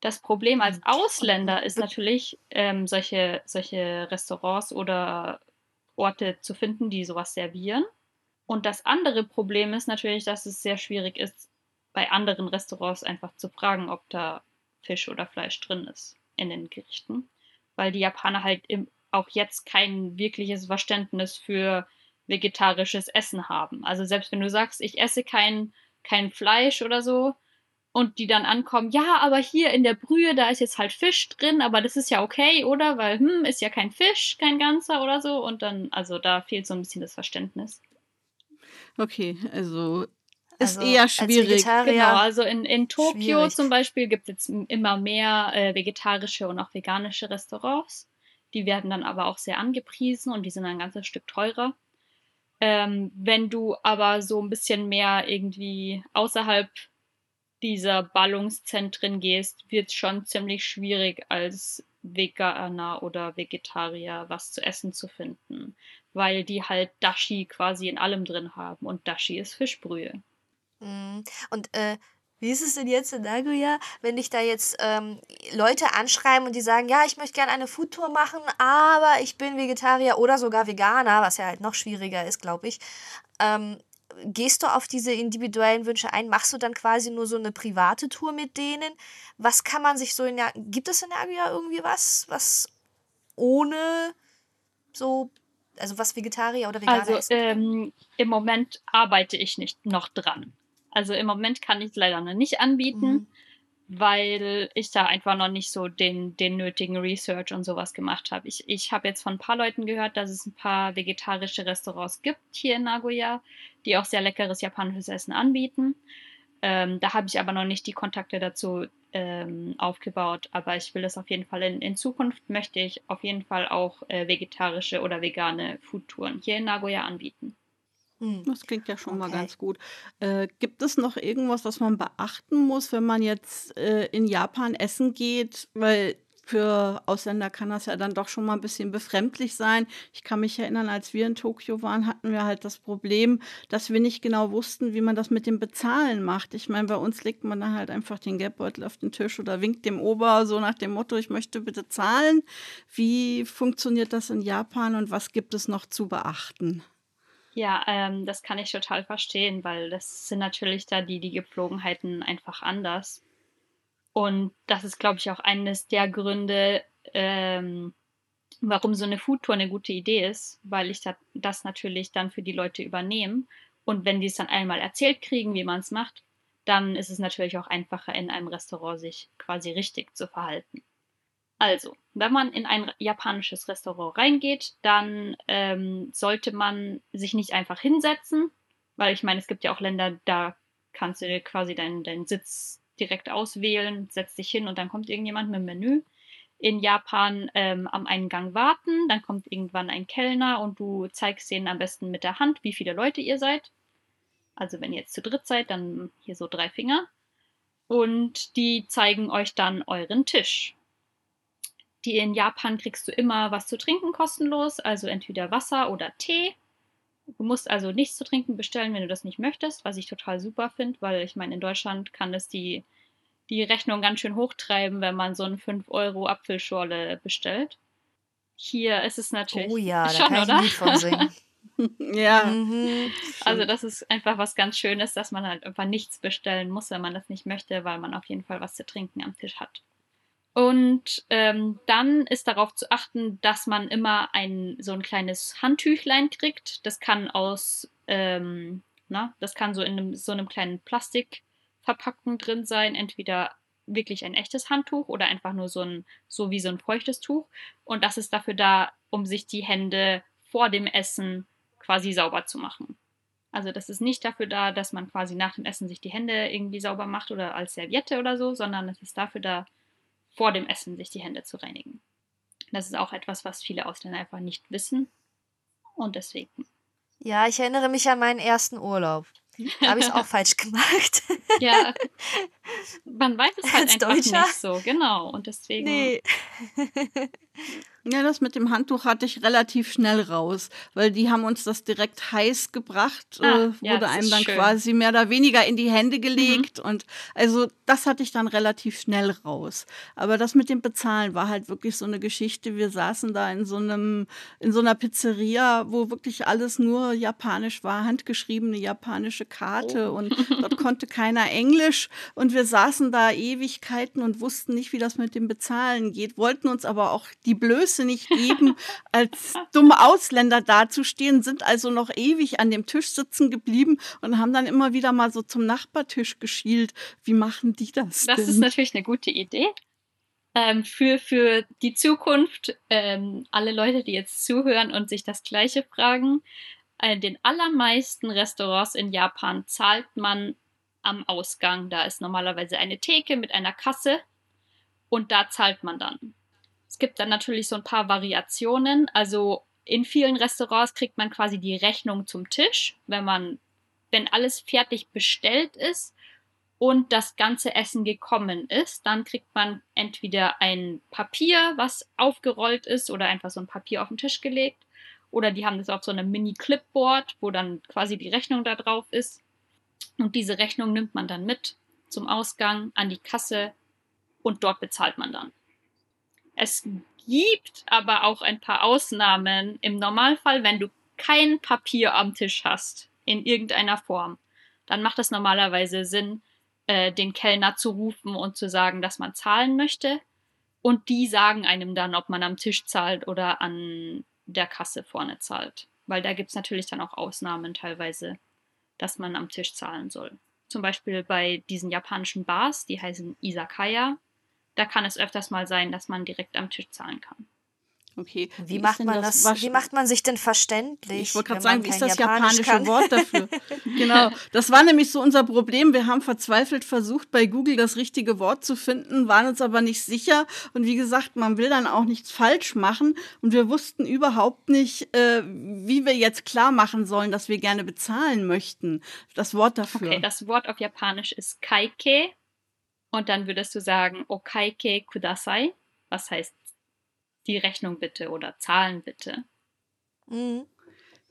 Das Problem als Ausländer ist natürlich, ähm, solche, solche Restaurants oder Orte zu finden, die sowas servieren. Und das andere Problem ist natürlich, dass es sehr schwierig ist, bei anderen Restaurants einfach zu fragen, ob da Fisch oder Fleisch drin ist in den Gerichten. Weil die Japaner halt im, auch jetzt kein wirkliches Verständnis für vegetarisches Essen haben. Also selbst wenn du sagst, ich esse kein, kein Fleisch oder so, und die dann ankommen, ja, aber hier in der Brühe, da ist jetzt halt Fisch drin, aber das ist ja okay, oder? Weil, hm, ist ja kein Fisch, kein ganzer oder so. Und dann, also da fehlt so ein bisschen das Verständnis. Okay, also ist also eher schwierig. Genau, also in, in Tokio schwierig. zum Beispiel gibt es jetzt immer mehr äh, vegetarische und auch veganische Restaurants. Die werden dann aber auch sehr angepriesen und die sind ein ganzes Stück teurer. Ähm, wenn du aber so ein bisschen mehr irgendwie außerhalb dieser Ballungszentren gehst, wird es schon ziemlich schwierig als Veganer oder Vegetarier was zu essen zu finden, weil die halt Dashi quasi in allem drin haben und Dashi ist Fischbrühe. Mhm. Und äh, wie ist es denn jetzt in Nagoya, wenn dich da jetzt ähm, Leute anschreiben und die sagen, ja, ich möchte gerne eine Foodtour machen, aber ich bin Vegetarier oder sogar Veganer, was ja halt noch schwieriger ist, glaube ich. Ähm, gehst du auf diese individuellen Wünsche ein? Machst du dann quasi nur so eine private Tour mit denen? Was kann man sich so in der. Gibt es in Nagoya irgendwie was, was ohne so also was Vegetarier oder Veganer Also ähm, im Moment arbeite ich nicht noch dran. Also im Moment kann ich es leider noch nicht anbieten, mhm. weil ich da einfach noch nicht so den, den nötigen Research und sowas gemacht habe. Ich, ich habe jetzt von ein paar Leuten gehört, dass es ein paar vegetarische Restaurants gibt hier in Nagoya, die auch sehr leckeres japanisches Essen anbieten. Ähm, da habe ich aber noch nicht die Kontakte dazu ähm, aufgebaut, aber ich will das auf jeden Fall in, in Zukunft möchte ich auf jeden Fall auch äh, vegetarische oder vegane Foodtouren hier in Nagoya anbieten. Hm. Das klingt ja schon okay. mal ganz gut. Äh, gibt es noch irgendwas, was man beachten muss, wenn man jetzt äh, in Japan essen geht? Weil für Ausländer kann das ja dann doch schon mal ein bisschen befremdlich sein. Ich kann mich erinnern, als wir in Tokio waren, hatten wir halt das Problem, dass wir nicht genau wussten, wie man das mit dem Bezahlen macht. Ich meine, bei uns legt man dann halt einfach den Geldbeutel auf den Tisch oder winkt dem Ober so nach dem Motto, ich möchte bitte zahlen. Wie funktioniert das in Japan und was gibt es noch zu beachten? Ja, ähm, das kann ich total verstehen, weil das sind natürlich da die, die Gepflogenheiten einfach anders. Und das ist, glaube ich, auch eines der Gründe, ähm, warum so eine Foodtour eine gute Idee ist, weil ich das natürlich dann für die Leute übernehme. Und wenn die es dann einmal erzählt kriegen, wie man es macht, dann ist es natürlich auch einfacher, in einem Restaurant sich quasi richtig zu verhalten. Also, wenn man in ein japanisches Restaurant reingeht, dann ähm, sollte man sich nicht einfach hinsetzen, weil ich meine, es gibt ja auch Länder, da kannst du dir quasi deinen, deinen Sitz direkt auswählen, setzt dich hin und dann kommt irgendjemand mit dem Menü. In Japan ähm, am Eingang warten, dann kommt irgendwann ein Kellner und du zeigst denen am besten mit der Hand, wie viele Leute ihr seid. Also wenn ihr jetzt zu dritt seid, dann hier so drei Finger. Und die zeigen euch dann euren Tisch. Die in Japan kriegst du immer was zu trinken kostenlos, also entweder Wasser oder Tee. Du musst also nichts zu trinken bestellen, wenn du das nicht möchtest, was ich total super finde, weil ich meine, in Deutschland kann es die, die Rechnung ganz schön hochtreiben, wenn man so eine 5 Euro Apfelschorle bestellt. Hier ist es natürlich Oh ja, schon, da kann oder? ich von singen. Ja. Mhm. Also das ist einfach was ganz Schönes, dass man halt einfach nichts bestellen muss, wenn man das nicht möchte, weil man auf jeden Fall was zu trinken am Tisch hat. Und ähm, dann ist darauf zu achten, dass man immer ein so ein kleines Handtüchlein kriegt. Das kann aus, ähm, na, das kann so in einem, so einem kleinen Plastikverpackung drin sein. Entweder wirklich ein echtes Handtuch oder einfach nur so ein, so wie so ein feuchtes Tuch. Und das ist dafür da, um sich die Hände vor dem Essen quasi sauber zu machen. Also das ist nicht dafür da, dass man quasi nach dem Essen sich die Hände irgendwie sauber macht oder als Serviette oder so, sondern es ist dafür da, vor dem Essen sich die Hände zu reinigen. Das ist auch etwas, was viele Ausländer einfach nicht wissen. Und deswegen. Ja, ich erinnere mich an meinen ersten Urlaub. Da habe ich es auch falsch gemacht. Ja, man weiß es halt Als einfach Deutscher? nicht so, genau. Und deswegen. nee. Ja, das mit dem Handtuch hatte ich relativ schnell raus, weil die haben uns das direkt heiß gebracht, Ah, äh, ja, wurde das einem dann schön. quasi mehr oder weniger in die Hände gelegt und also das hatte ich dann relativ schnell raus. Aber das mit dem Bezahlen war halt wirklich so eine Geschichte. Wir saßen da in so einem, in so einer Pizzeria, wo wirklich alles nur japanisch war, handgeschriebene japanische Karte Oh. und dort konnte keiner Englisch und wir saßen da Ewigkeiten und wussten nicht, wie das mit dem Bezahlen geht, wollten uns aber auch die Blöße nicht geben, als dumme Ausländer dazustehen, sind also noch ewig an dem Tisch sitzen geblieben und haben dann immer wieder mal so zum Nachbartisch geschielt. Wie machen die das? Das denn? ist natürlich eine gute Idee. Ähm, für, für die Zukunft, ähm, alle Leute, die jetzt zuhören und sich das Gleiche fragen, in den allermeisten Restaurants in Japan zahlt man am Ausgang. Da ist normalerweise eine Theke mit einer Kasse und da zahlt man dann. Es gibt dann natürlich so ein paar Variationen. Also in vielen Restaurants kriegt man quasi die Rechnung zum Tisch, wenn man, wenn alles fertig bestellt ist und das ganze Essen gekommen ist, dann kriegt man entweder ein Papier, was aufgerollt ist, oder einfach so ein Papier auf den Tisch gelegt. Oder die haben das auf so einem Mini-Clipboard, wo dann quasi die Rechnung da drauf ist. Und diese Rechnung nimmt man dann mit zum Ausgang an die Kasse und dort bezahlt man dann. Es gibt aber auch ein paar Ausnahmen. Im Normalfall, wenn du kein Papier am Tisch hast, in irgendeiner Form, dann macht es normalerweise Sinn, äh, den Kellner zu rufen und zu sagen, dass man zahlen möchte. Und die sagen einem dann, ob man am Tisch zahlt oder an der Kasse vorne zahlt. Weil da gibt es natürlich dann auch Ausnahmen teilweise, dass man am Tisch zahlen soll. Zum Beispiel bei diesen japanischen Bars, die heißen Izakaya, da kann es öfters mal sein, dass man direkt am Tisch zahlen kann. Okay. Wie ist macht man das? Wasch- Wie macht man sich denn verständlich? Ich wollte gerade sagen, wie ist das Japanisch japanische kann? Wort dafür? genau, das war nämlich so unser Problem. Wir haben verzweifelt versucht, bei Google das richtige Wort zu finden, waren uns aber nicht sicher. Und wie gesagt, man will dann auch nichts falsch machen. Und wir wussten überhaupt nicht, äh, wie wir jetzt klar machen sollen, dass wir gerne bezahlen möchten. Das Wort dafür. Okay, das Wort auf Japanisch ist Kaike. Und dann würdest du sagen, Okaike kudasai. was heißt die Rechnung bitte oder Zahlen bitte. Mhm.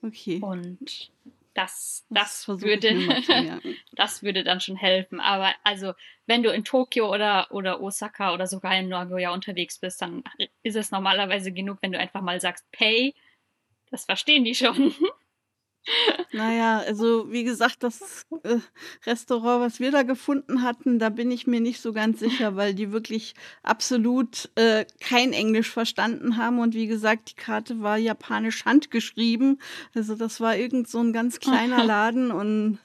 Okay. Und das, Das das, würde, das würde dann schon helfen. Aber also, wenn du in Tokio oder, oder Osaka oder sogar in Nagoya unterwegs bist, dann ist es normalerweise genug, wenn du einfach mal sagst, pay. Das verstehen die schon. Naja, also wie gesagt, das äh, Restaurant, was wir da gefunden hatten, da bin ich mir nicht so ganz sicher, weil die wirklich absolut äh, kein Englisch verstanden haben. Und wie gesagt, die Karte war japanisch handgeschrieben. Also das war irgend so ein ganz kleiner Laden und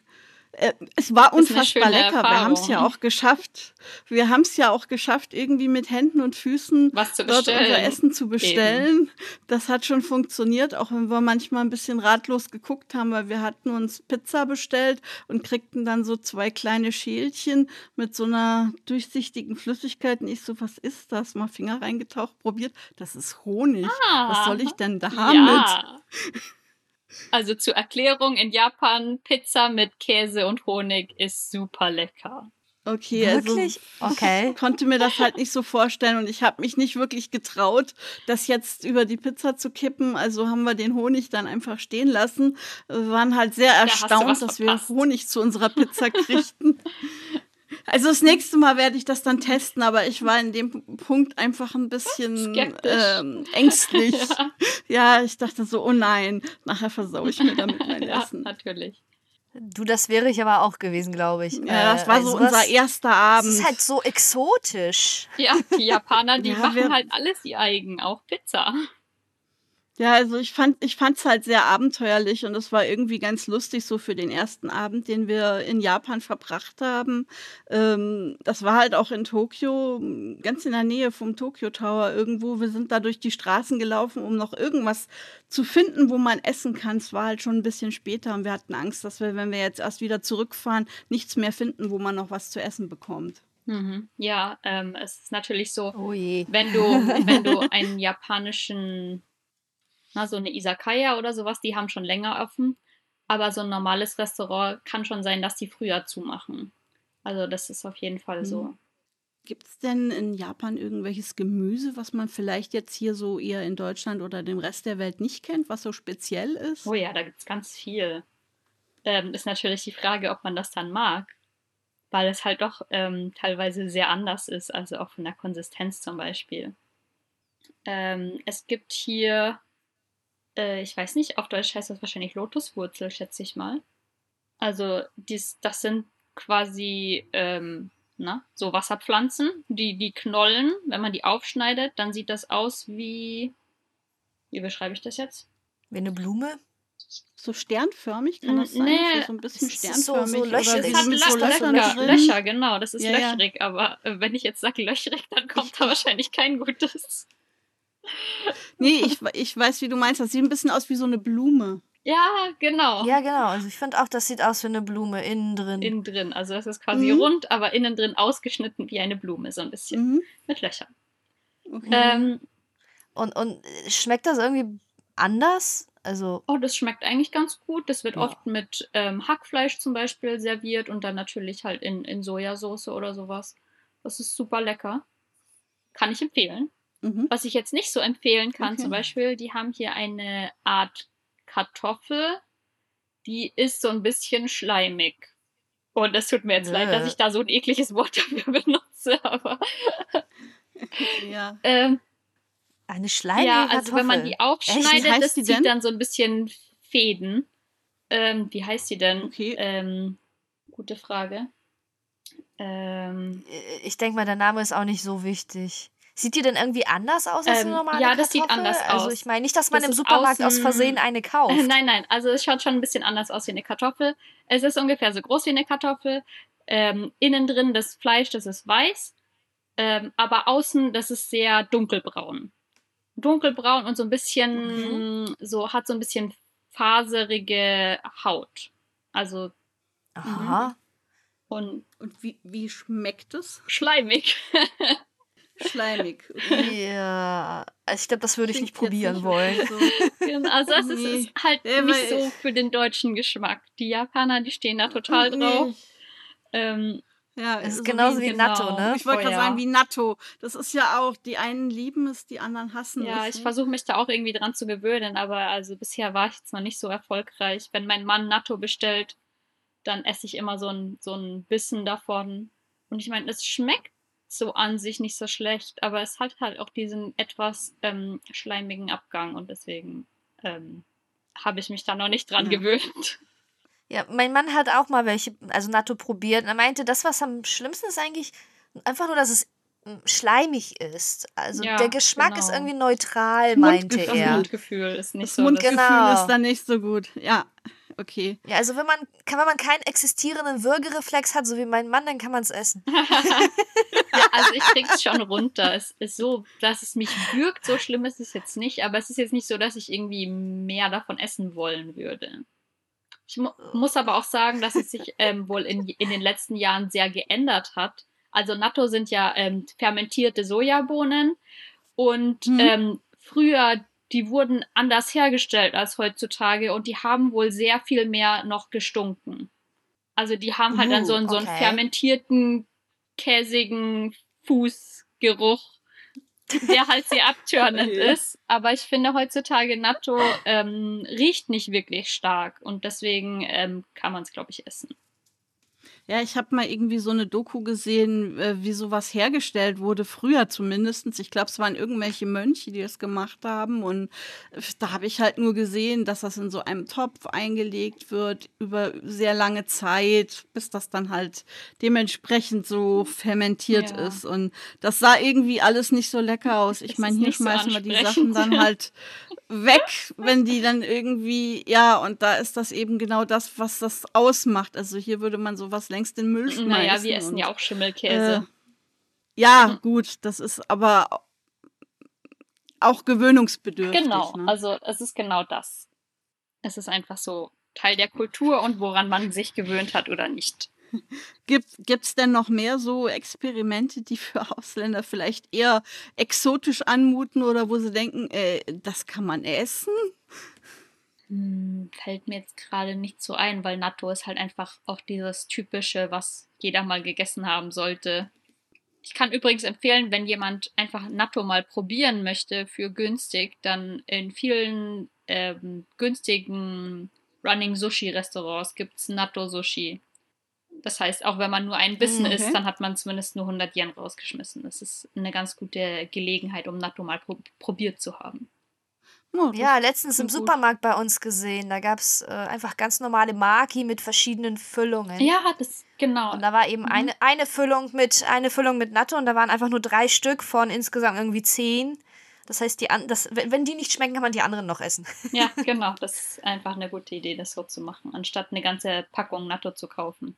es war unfassbar lecker. Wir haben es ja Erfahrung. auch geschafft. Wir haben es ja auch geschafft, irgendwie mit Händen und Füßen dort unser. Essen zu bestellen. Das hat schon funktioniert, auch wenn wir manchmal ein bisschen ratlos geguckt haben, weil wir hatten uns Pizza bestellt und kriegten dann so zwei kleine Schälchen mit so einer durchsichtigen Flüssigkeit. Und ich so, was ist das? Mal Finger reingetaucht, probiert. Das ist Honig. Was soll ich denn damit? Ja. Also zur Erklärung, in Japan Pizza mit Käse und Honig ist super lecker. Okay, Wirklich? also Okay. konnte mir das halt nicht so vorstellen und ich habe mich nicht wirklich getraut, das jetzt über die Pizza zu kippen. Also haben wir den Honig dann einfach stehen lassen. Wir waren halt sehr erstaunt, was dass wir. Honig zu unserer Pizza kriegten. Also das nächste Mal werde ich das dann testen, aber ich war in dem Punkt einfach ein bisschen ähm, ängstlich. Ja. Ja, ich dachte so, oh nein, nachher versau ich mir damit mein ja, Essen. natürlich. Du, das wäre ich aber auch gewesen, glaube ich. Ja, das Äh, war also so unser erster Das Abend. ist halt so exotisch. Ja, die Japaner, die Ja, machen halt alles ihr eigen, auch Pizza. Ja, also ich fand ich fand's halt sehr abenteuerlich und es war irgendwie ganz lustig so für den ersten Abend, den wir in Japan verbracht haben. Ähm, das war halt auch in Tokio, ganz in der Nähe vom Tokyo Tower irgendwo. Wir sind da durch die Straßen gelaufen, um noch irgendwas zu finden, wo man essen kann. Es war halt schon ein bisschen später und wir hatten Angst, dass wir, wenn wir jetzt erst wieder zurückfahren, nichts mehr finden, wo man noch was zu essen bekommt. Mhm. Ja, ähm, es ist natürlich so, Oh je. wenn du, wenn du einen japanischen, na, so eine Izakaya oder sowas, die haben schon länger offen. Aber so ein normales Restaurant kann schon sein, dass die früher zumachen. Also das ist auf jeden Fall so. Mhm. Gibt es denn in Japan irgendwelches Gemüse, was man vielleicht jetzt hier so eher in Deutschland oder dem Rest der Welt nicht kennt, was so speziell ist? Oh ja, da gibt es ganz viel. Ähm, ist natürlich die Frage, ob man das dann mag. Weil es halt doch ähm, teilweise sehr anders ist, also auch von der Konsistenz zum Beispiel. Ähm, es gibt hier, äh, ich weiß nicht, auf Deutsch heißt das wahrscheinlich Lotuswurzel, schätze ich mal. Also dies, das sind quasi ähm, na, so Wasserpflanzen, die, die knollen. Wenn man die aufschneidet, dann sieht das aus wie, wie beschreibe ich das jetzt? Wie eine Blume? So sternförmig, kann das sein? nee, so, so ein bisschen so- sternförmig. so oder Es hat mit so Löchern Löcher, drin. Löcher, genau, das ist Ja, ja. löcherig, aber äh, wenn ich jetzt sage löcherig, dann kommt da wahrscheinlich kein gutes. Nee, ich, ich weiß, wie du meinst. Das sieht ein bisschen aus wie so eine Blume. Ja, genau. Ja, genau. Also ich finde auch, das sieht aus wie eine Blume innen drin. Innen drin. Also das ist quasi Mhm. rund, aber innen drin ausgeschnitten wie eine Blume, so ein bisschen. Mhm. Mit Löchern. Okay. Ähm, Und, und schmeckt das irgendwie anders? Also, oh, das schmeckt eigentlich ganz gut. Das wird Ja. oft mit ähm, Hackfleisch zum Beispiel serviert und dann natürlich halt in, in Sojasauce oder sowas. Das ist super lecker. Kann ich empfehlen. Mhm. Was ich jetzt nicht so empfehlen kann, Okay. zum Beispiel, die haben hier eine Art Kartoffel, die ist so ein bisschen schleimig. Und es tut mir jetzt leid, dass Äh. ich da so ein ekliges Wort dafür benutze, aber Ja. ähm, eine schleimige ja, also wenn man Kartoffel. die aufschneidet, heißt das die zieht denn? dann so ein bisschen Fäden. Ähm, wie heißt die denn? Okay. Ähm, gute Frage. Ähm, Äh, Ich denke mal, der Name ist auch nicht so wichtig. Sieht die denn irgendwie anders aus als eine Ähm, normale ja, das sieht anders Also aus. ich meine nicht, dass man Das im Supermarkt aus außen- Versehen eine kauft. Nein, nein, also es schaut schon ein bisschen anders aus wie eine Kartoffel. Es ist ungefähr so groß wie eine Kartoffel. Ähm, innen drin das Fleisch, das ist weiß, ähm, aber außen, das ist sehr dunkelbraun. Dunkelbraun und so ein bisschen, so hat so ein bisschen faserige Haut. Also Aha. und Und wie, wie schmeckt es? schleimig. Schleimig. Okay. Ja, also ich glaube, das würde ich nicht probieren wollen. So. Genau, also es ist, Nee. ist halt Ja, nicht so für den deutschen Geschmack. Die Japaner, die stehen da total drauf. Nee. Ähm, Ja, Es ist so genauso wie, genau. Natto, ne? Ich wollte gerade ja. sagen, wie Natto. Das ist ja auch, die einen lieben es, die anderen hassen Ja, es. ich ne? versuche mich da auch irgendwie dran zu gewöhnen, aber also bisher war ich jetzt noch nicht so erfolgreich. Wenn mein Mann Natto bestellt, dann esse ich immer so ein, so ein Bissen davon. Und ich meine, es schmeckt so an sich nicht so schlecht, aber es hat halt auch diesen etwas ähm, schleimigen Abgang und deswegen ähm, habe ich mich da noch nicht dran Ja. gewöhnt. Ja, mein Mann hat auch mal welche, also Natto probiert. Und er meinte, das, was am schlimmsten ist, eigentlich einfach nur, dass es mm, schleimig ist. Also Ja, der Geschmack ist genau. irgendwie neutral, meinte Mundgefühl. Das er. Mundgefühl ist nicht Das so. Mundgefühl Genau. ist dann nicht so gut. Ja, okay. Ja, also wenn man, kann, wenn man keinen existierenden Würgereflex hat, so wie mein Mann, dann kann man es essen. Ja, also ich krieg's schon runter. Es ist so, dass es mich würgt. So schlimm ist es jetzt nicht, aber es ist jetzt nicht so, dass ich irgendwie mehr davon essen wollen würde. Ich mu muss aber auch sagen, dass es sich ähm, wohl in, in den letzten Jahren sehr geändert hat. Also Natto sind ja ähm, fermentierte Sojabohnen und Mhm. ähm, früher, die wurden anders hergestellt als heutzutage und die haben wohl sehr viel mehr noch gestunken. Also die haben halt dann Uh, so einen, so einen okay. fermentierten, käsigen Fußgeruch, der halt sehr abtörnend Okay. ist. Aber ich finde heutzutage Natto ähm, riecht nicht wirklich stark und deswegen ähm, kann man es, glaube ich, essen. Ja, ich habe mal irgendwie so eine Doku gesehen, äh, wie sowas hergestellt wurde, früher zumindest. Ich glaube, es waren irgendwelche Mönche, die das gemacht haben. Und äh, da habe ich halt nur gesehen, dass das in so einem Topf eingelegt wird über sehr lange Zeit, bis das dann halt dementsprechend so fermentiert Ja. ist. Und das sah irgendwie alles nicht so lecker aus. Ich meine, hier nicht so schmeißen wir die. Sachen dann halt weg, wenn die dann irgendwie, ja, und da ist das eben genau das, was das ausmacht. Also hier würde man sowas längst in den Müll schmeißen. Naja, wir essen und, ja auch Schimmelkäse. Äh, ja, gut, das ist aber auch gewöhnungsbedürftig. genau, Ne? also es ist genau das. Es ist einfach so Teil der Kultur und woran man sich gewöhnt hat oder nicht. Gibt es denn noch mehr so Experimente, die für Ausländer vielleicht eher exotisch anmuten oder wo sie denken, äh, das kann man essen? Hm, fällt mir jetzt gerade nicht so ein, weil Natto ist halt einfach auch dieses typische, was jeder mal gegessen haben sollte. Ich kann übrigens empfehlen, wenn jemand einfach Natto mal probieren möchte für günstig, dann in vielen ähm, günstigen Running Sushi Restaurants gibt es Natto Sushi. Das heißt, auch wenn man nur ein Bissen okay. isst, dann hat man zumindest nur 100 Yen rausgeschmissen. Das ist eine ganz gute Gelegenheit, um Natto mal pro probiert zu haben. Oh, Ja, letztens im gut. Supermarkt bei uns gesehen. Da gab es äh, einfach ganz normale Maki mit verschiedenen Füllungen. Ja, das genau. Und da war eben Mhm. eine, eine Füllung mit eine Füllung mit Natto und da waren einfach nur drei Stück von insgesamt irgendwie zehn. Das heißt, die an, das, wenn, wenn die nicht schmecken, kann man die anderen noch essen. Ja, genau. Das ist einfach eine gute Idee, das so zu machen, anstatt eine ganze Packung Natto zu kaufen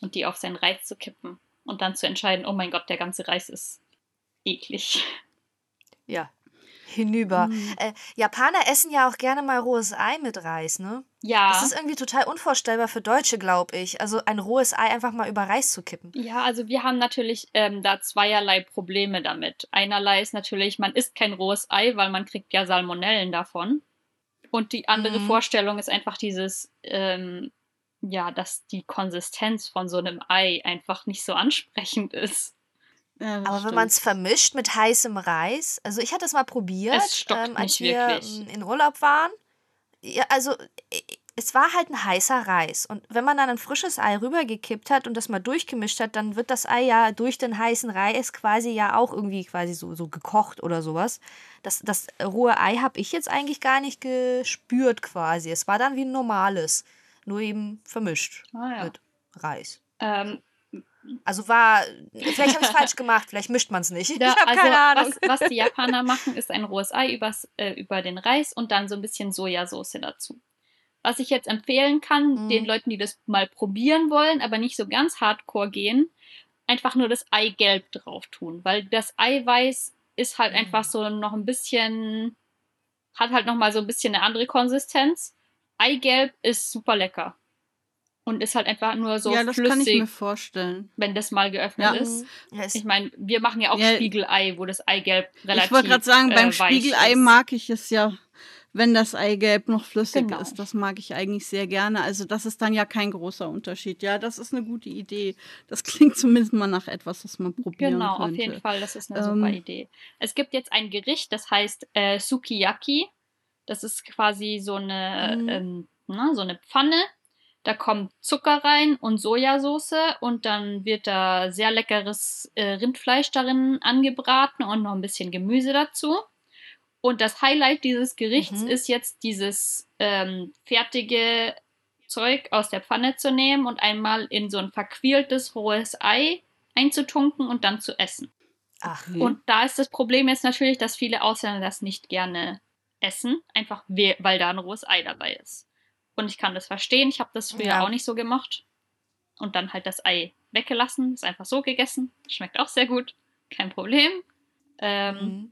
und die auf seinen Reis zu kippen und dann zu entscheiden, oh mein Gott, der ganze Reis ist eklig. Ja. Hinüber. Mhm. Äh, Japaner essen ja auch gerne mal rohes Ei mit Reis, ne? Ja. Das ist irgendwie total unvorstellbar für Deutsche, glaube ich. Also ein rohes Ei einfach mal über Reis zu kippen. Ja, also wir haben natürlich ähm, da zweierlei Probleme damit. Einerlei ist natürlich, man isst kein rohes Ei, weil man kriegt ja Salmonellen davon. Und die andere Mhm. Vorstellung ist einfach dieses, ähm, ja, dass die Konsistenz von so einem Ei einfach nicht so ansprechend ist. Ja, Aber wenn stimmt. man es vermischt mit heißem Reis, also ich hatte es mal probiert, Es ähm, als nicht wir wirklich. in Urlaub waren. Ja, also es war halt ein heißer Reis. Und wenn man dann ein frisches Ei rübergekippt hat und das mal durchgemischt hat, dann wird das Ei ja durch den heißen Reis quasi ja auch irgendwie quasi so, so gekocht oder sowas. Das, das rohe Ei habe ich jetzt eigentlich gar nicht gespürt quasi. Es war dann wie ein normales, nur eben vermischt Ah, ja. mit Reis. Ähm, Also war, vielleicht habe ich es falsch gemacht, vielleicht mischt man es nicht. Da, ich habe also, keine Ahnung. Was, was die Japaner machen, ist ein rohes Ei übers, äh, über den Reis und dann so ein bisschen Sojasauce dazu. Was ich jetzt empfehlen kann, Mhm. den Leuten, die das mal probieren wollen, aber nicht so ganz hardcore gehen, einfach nur das Eigelb drauf tun, weil das Eiweiß ist halt Mhm. einfach so noch ein bisschen, hat halt noch mal so ein bisschen eine andere Konsistenz. Eigelb ist super lecker und ist halt einfach nur so ja, das kann ich flüssig, mir vorstellen. wenn das mal geöffnet Ja. ist. Ja, es- Ich meine, wir machen ja auch Ja, Spiegelei, wo das Eigelb relativ Ich wollte gerade sagen, beim äh, Spiegelei ist. mag ich es ja, wenn das Eigelb noch flüssig Genau. ist. Das mag ich eigentlich sehr gerne. Also das ist dann ja kein großer Unterschied. Ja, das ist eine gute Idee. Das klingt zumindest mal nach etwas, was man probieren Genau, könnte. auf jeden Fall, das ist eine Ähm, super Idee. Es gibt jetzt ein Gericht, das heißt äh, Sukiyaki. Das ist quasi so eine, Mhm. ähm, na, so eine Pfanne. Da kommt Zucker rein und Sojasauce und dann wird da sehr leckeres äh, Rindfleisch darin angebraten und noch ein bisschen Gemüse dazu. Und das Highlight dieses Gerichts Mhm. ist jetzt dieses ähm, fertige Zeug aus der Pfanne zu nehmen und einmal in so ein verquirltes rohes Ei einzutunken und dann zu essen. Ach, Okay. Und da ist das Problem jetzt natürlich, dass viele Ausländer das nicht gerne essen, einfach we- weil da ein rohes Ei dabei ist. Und ich kann das verstehen, ich habe das früher Ja. auch nicht so gemacht. Und dann halt das Ei weggelassen, ist einfach so gegessen. Schmeckt auch sehr gut, kein Problem. Ähm, mhm.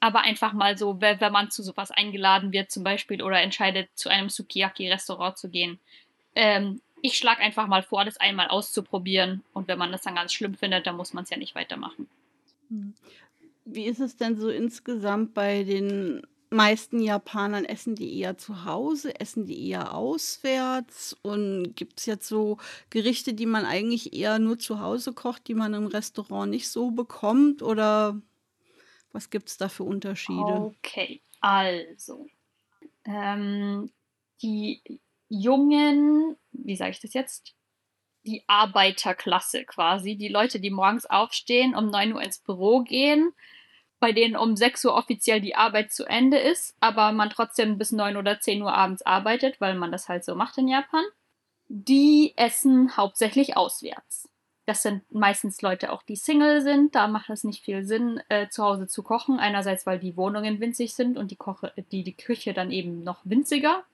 aber einfach mal so, wenn, wenn man zu sowas eingeladen wird zum Beispiel oder entscheidet, zu einem Sukiyaki-Restaurant zu gehen. Ähm, ich schlage einfach mal vor, das einmal auszuprobieren. Und wenn man das dann ganz schlimm findet, dann muss man es ja nicht weitermachen. Hm. Wie ist es denn so insgesamt bei den meisten Japanern? Essen die eher zu Hause? Essen die eher auswärts? Und gibt es jetzt so Gerichte, die man eigentlich eher nur zu Hause kocht, die man im Restaurant nicht so bekommt? Oder was gibt es da für Unterschiede? Okay, also. Ähm, die jungen, wie sage ich das jetzt? Die Arbeiterklasse quasi, die Leute, die morgens aufstehen, um 9 Uhr ins Büro gehen, bei denen um 6 Uhr offiziell die Arbeit zu Ende ist, aber man trotzdem bis 9 oder 10 Uhr abends arbeitet, weil man das halt so macht in Japan. Die essen hauptsächlich auswärts. Das sind meistens Leute auch, die Single sind. Da macht es nicht viel Sinn, äh, zu Hause zu kochen. Einerseits, weil die Wohnungen winzig sind und die, Koche, die, die Küche dann eben noch winziger.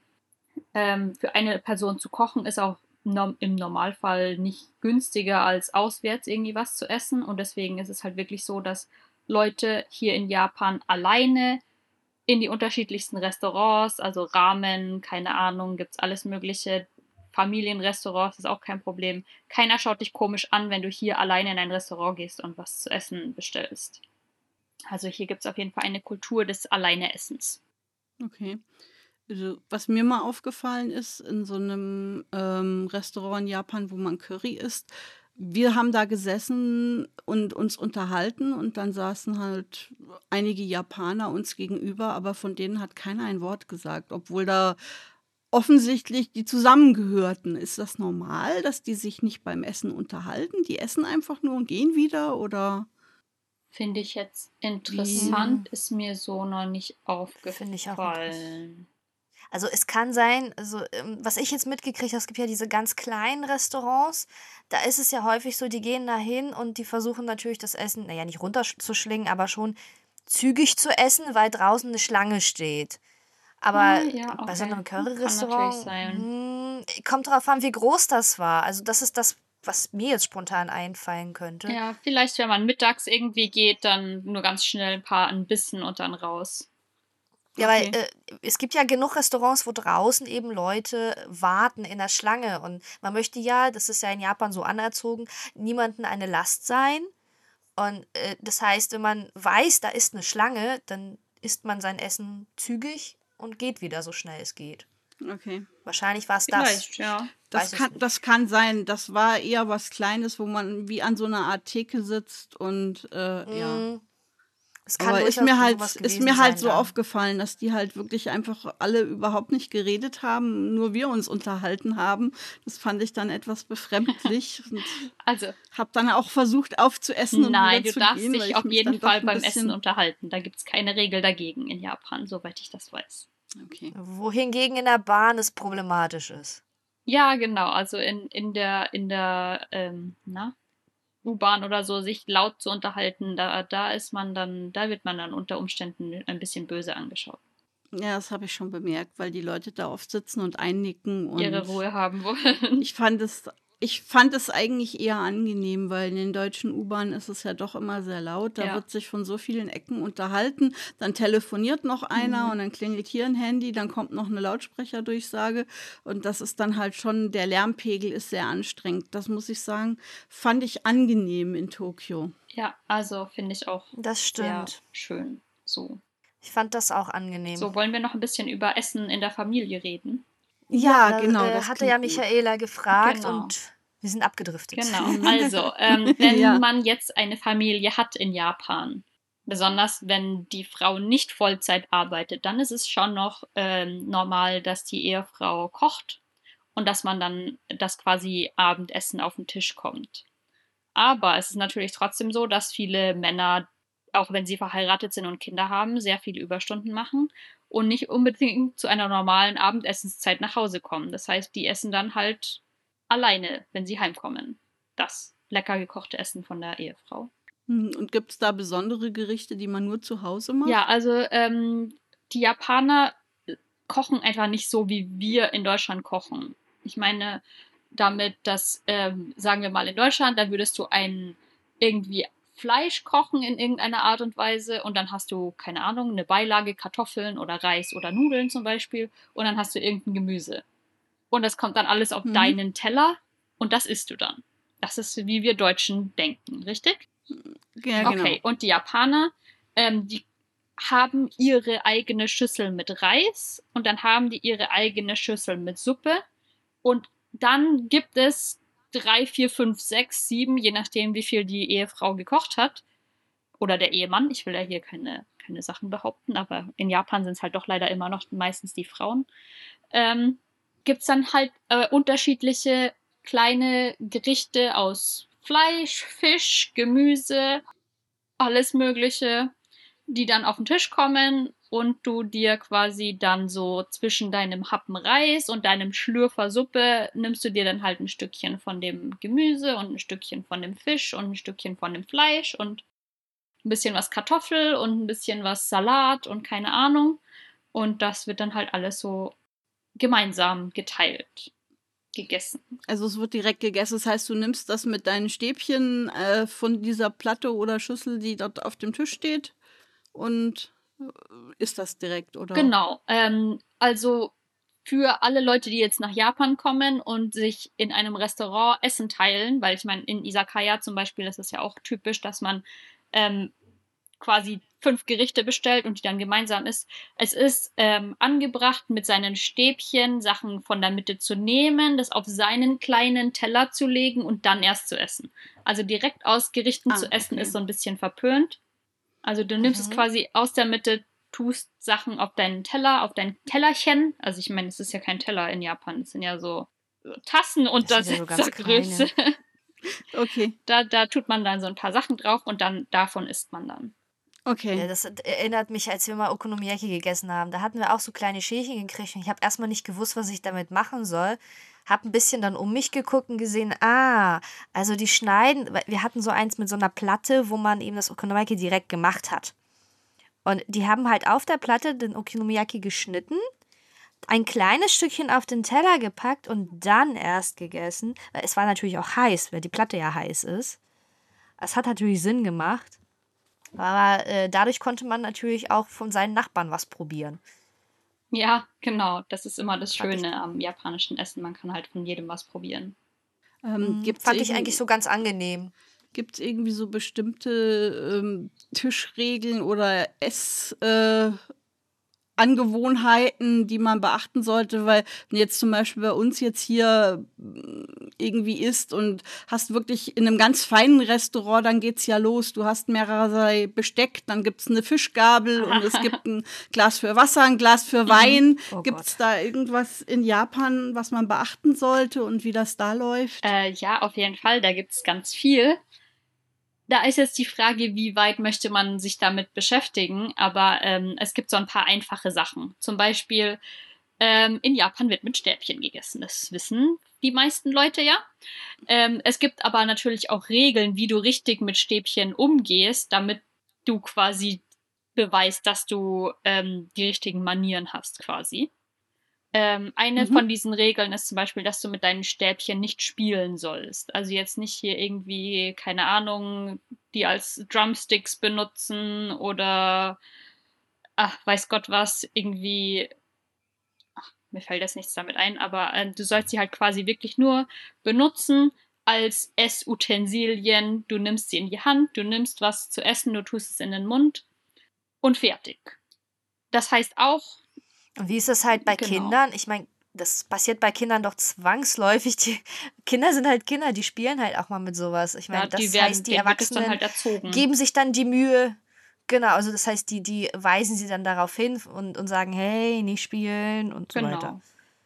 Ähm, für eine Person zu kochen ist auch im Normalfall nicht günstiger als auswärts irgendwie was zu essen. Und deswegen ist es halt wirklich so, dass Leute hier in Japan alleine in die unterschiedlichsten Restaurants, also Ramen, keine Ahnung, gibt's alles Mögliche. Familienrestaurants ist auch kein Problem. Keiner schaut dich komisch an, wenn du hier alleine in ein Restaurant gehst und was zu essen bestellst. Also hier gibt es auf jeden Fall eine Kultur des Alleineessens. Okay. Also, was mir mal aufgefallen ist, in so einem ähm, Restaurant in Japan, wo man Curry isst, wir haben da gesessen und uns unterhalten und dann saßen halt einige Japaner uns gegenüber, aber von denen hat keiner ein Wort gesagt, obwohl da offensichtlich die zusammengehörten. Ist das normal, dass die sich nicht beim Essen unterhalten? Die essen einfach nur und gehen wieder oder? Finde ich jetzt interessant, ist mir so noch nicht Finde ich auch aufgefallen. Also es kann sein, also was ich jetzt mitgekriegt habe, es gibt ja diese ganz kleinen Restaurants, da ist es ja häufig so, die gehen da hin und die versuchen natürlich das Essen, naja, nicht runterzuschlingen, aber schon zügig zu essen, weil draußen eine Schlange steht. Aber Ah, ja, bei so okay. einem Kann Curry-Restaurant natürlich sein. hm, kommt drauf an, wie groß das war. Also das ist das, was mir jetzt spontan einfallen könnte. Ja, vielleicht, wenn man mittags irgendwie geht, dann nur ganz schnell ein paar ein Bissen und dann raus. Ja, weil Okay. äh, es gibt ja genug Restaurants, wo draußen eben Leute warten in der Schlange. Und man möchte ja, das ist ja in Japan so anerzogen, niemanden eine Last sein. Und äh, das heißt, wenn man weiß, da ist eine Schlange, dann isst man sein Essen zügig und geht wieder so schnell es geht. Okay. Wahrscheinlich war es das. Vielleicht, ja. Das Weiß kann, das kann sein. Das war eher was Kleines, wo man wie an so einer Art Theke sitzt und äh, ja. Es kann Aber ist durchaus mir halt, ist mir halt so dann. aufgefallen, dass die halt wirklich einfach alle überhaupt nicht geredet haben, nur wir uns unterhalten haben. Das fand ich dann etwas befremdlich und Also, habe dann auch versucht aufzuessen und nein, wieder du zu darfst gehen, weil dich ich auf mich jeden Fall beim Essen unterhalten. Da gibt es keine Regel dagegen in Japan, soweit ich das weiß. Okay. Wohingegen in der Bahn es problematisch ist. Ja, genau. Also in, in der, in der ähm, na, U-Bahn oder so, sich laut zu unterhalten, da, da ist man dann, da wird man dann unter Umständen ein bisschen böse angeschaut. Ja, das habe ich schon bemerkt, weil die Leute da oft sitzen und einnicken und Ihre Ruhe haben wollen. Ich fand es, ich fand es eigentlich eher angenehm, weil in den deutschen U-Bahnen ist es ja doch immer sehr laut. Da Ja. wird sich von so vielen Ecken unterhalten. Dann telefoniert noch einer Mhm. und dann klingelt hier ein Handy, dann kommt noch eine Lautsprecherdurchsage. Und das ist dann halt schon, der Lärmpegel ist sehr anstrengend. Das muss ich sagen, fand ich angenehm in Tokio. Ja, also finde ich auch Das sehr stimmt. schön. So. Ich fand das auch angenehm. So, wollen wir noch ein bisschen über Essen in der Familie reden? Ja, da, genau. Äh, das hatte ja. Michaela gefragt Genau. und wir sind abgedriftet. Genau. Also, ähm, wenn Ja. man jetzt eine Familie hat in Japan, besonders wenn die Frau nicht Vollzeit arbeitet, dann ist es schon noch ähm, normal, dass die Ehefrau kocht und dass man dann, dass quasi Abendessen auf den Tisch kommt. Aber es ist natürlich trotzdem so, dass viele Männer, auch wenn sie verheiratet sind und Kinder haben, sehr viele Überstunden machen und nicht unbedingt zu einer normalen Abendessenszeit nach Hause kommen. Das heißt, die essen dann halt alleine, wenn sie heimkommen. Das lecker gekochte Essen von der Ehefrau. Hm, Und gibt es da besondere Gerichte, die man nur zu Hause macht? Ja, also ähm, die Japaner kochen einfach nicht so, wie wir in Deutschland kochen. Ich meine damit, dass, ähm, sagen wir mal in Deutschland, da würdest du ein irgendwie Fleisch kochen in irgendeiner Art und Weise und dann hast du, keine Ahnung, eine Beilage, Kartoffeln oder Reis oder Nudeln zum Beispiel und dann hast du irgendein Gemüse. Und das kommt dann alles auf Mhm. deinen Teller und das isst du dann. Das ist, wie wir Deutschen denken, richtig? Ja, genau. Okay, und die Japaner, ähm, die haben ihre eigene Schüssel mit Reis und dann haben die ihre eigene Schüssel mit Suppe und dann gibt es drei, vier, fünf, sechs, sieben, je nachdem, wie viel die Ehefrau gekocht hat oder der Ehemann. Ich will ja hier keine, keine Sachen behaupten, aber in Japan sind es halt doch leider immer noch meistens die Frauen. Ähm, gibt es dann halt äh, unterschiedliche kleine Gerichte aus Fleisch, Fisch, Gemüse, alles Mögliche, die dann auf den Tisch kommen und du dir quasi dann so zwischen deinem Happen Reis und deinem Schlürfer Suppe nimmst du dir dann halt ein Stückchen von dem Gemüse und ein Stückchen von dem Fisch und ein Stückchen von dem Fleisch und ein bisschen was Kartoffel und ein bisschen was Salat und keine Ahnung. Und das wird dann halt alles so gemeinsam geteilt, gegessen. Also es wird direkt gegessen. Das heißt, du nimmst das mit deinen Stäbchen äh, von dieser Platte oder Schüssel, die dort auf dem Tisch steht und isst das direkt, oder? Genau. Ähm, also für alle Leute, die jetzt nach Japan kommen und sich in einem Restaurant Essen teilen, weil ich meine, in Isakaya zum Beispiel ist es ja auch typisch, dass man ähm, quasi fünf Gerichte bestellt und die dann gemeinsam isst. Es ist ähm, angebracht, mit seinen Stäbchen Sachen von der Mitte zu nehmen, das auf seinen kleinen Teller zu legen und dann erst zu essen. Also direkt aus Gerichten Ah, zu essen okay. ist so ein bisschen verpönt. Also du nimmst es Mhm. quasi aus der Mitte, tust Sachen auf deinen Teller, auf dein Tellerchen. Also ich meine, es ist ja kein Teller in Japan, es sind ja so Tassen und Das ja so ganz Größe. Okay, Da, da tut man dann so ein paar Sachen drauf und dann davon isst man dann. okay. Ja, das erinnert mich, als wir mal Okonomiyaki gegessen haben. Da hatten wir auch so kleine Schälchen gekriegt und ich habe erstmal nicht gewusst, was ich damit machen soll. Hab ein bisschen dann um mich geguckt und gesehen, ah, also die schneiden, wir hatten so eins mit so einer Platte, wo man eben das Okonomiyaki direkt gemacht hat. Und die haben halt auf der Platte den Okonomiyaki geschnitten, ein kleines Stückchen auf den Teller gepackt und dann erst gegessen. Weil es war natürlich auch heiß, weil die Platte ja heiß ist. Es hat natürlich Sinn gemacht. Aber äh, dadurch konnte man natürlich auch von seinen Nachbarn was probieren. Ja, genau. Das ist immer das ich- Schöne am japanischen Essen. Man kann halt von jedem was probieren. Ähm, gibt's Fand ich eigentlich so ganz angenehm. Gibt es irgendwie so bestimmte ähm, Tischregeln oder Essangewohnheiten, äh, Angewohnheiten, die man beachten sollte? Weil jetzt zum Beispiel bei uns jetzt hier mm, irgendwie isst und hast wirklich in einem ganz feinen Restaurant, dann geht's ja los. Du hast mehrere Besteck, dann gibt's eine Fischgabel und es gibt ein Glas für Wasser, ein Glas für Wein. Oh Gibt's da irgendwas in Japan, was man beachten sollte und wie das da läuft? Äh, ja, auf jeden Fall. Da gibt es ganz viel. Da ist jetzt die Frage, wie weit möchte man sich damit beschäftigen. Aber ähm, es gibt so ein paar einfache Sachen. Zum Beispiel ähm, in Japan wird mit Stäbchen gegessen. Das wissen die meisten Leute ja. Ähm, es gibt aber natürlich auch Regeln, wie du richtig mit Stäbchen umgehst, damit du quasi beweist, dass du ähm, die richtigen Manieren hast, quasi. Ähm, eine Mhm. von diesen Regeln ist zum Beispiel, dass du mit deinen Stäbchen nicht spielen sollst. Also jetzt nicht hier irgendwie, keine Ahnung, die als Drumsticks benutzen oder, ach, weiß Gott was, irgendwie, ach, mir fällt jetzt nichts damit ein, aber äh, du sollst sie halt quasi wirklich nur benutzen als Essutensilien. Du nimmst sie in die Hand, du nimmst was zu essen, du tust es in den Mund und fertig. das heißt auch, Und wie ist das halt bei Genau. Kindern? Ich meine, das passiert bei Kindern doch zwangsläufig. Die Kinder sind halt Kinder, die spielen halt auch mal mit sowas. Ich meine, ja, das werden, heißt, die Erwachsenen halt erzogen. geben sich dann die Mühe. Genau, also das heißt, die, die weisen sie dann darauf hin und, und sagen, hey, nicht spielen und so weiter. Genau.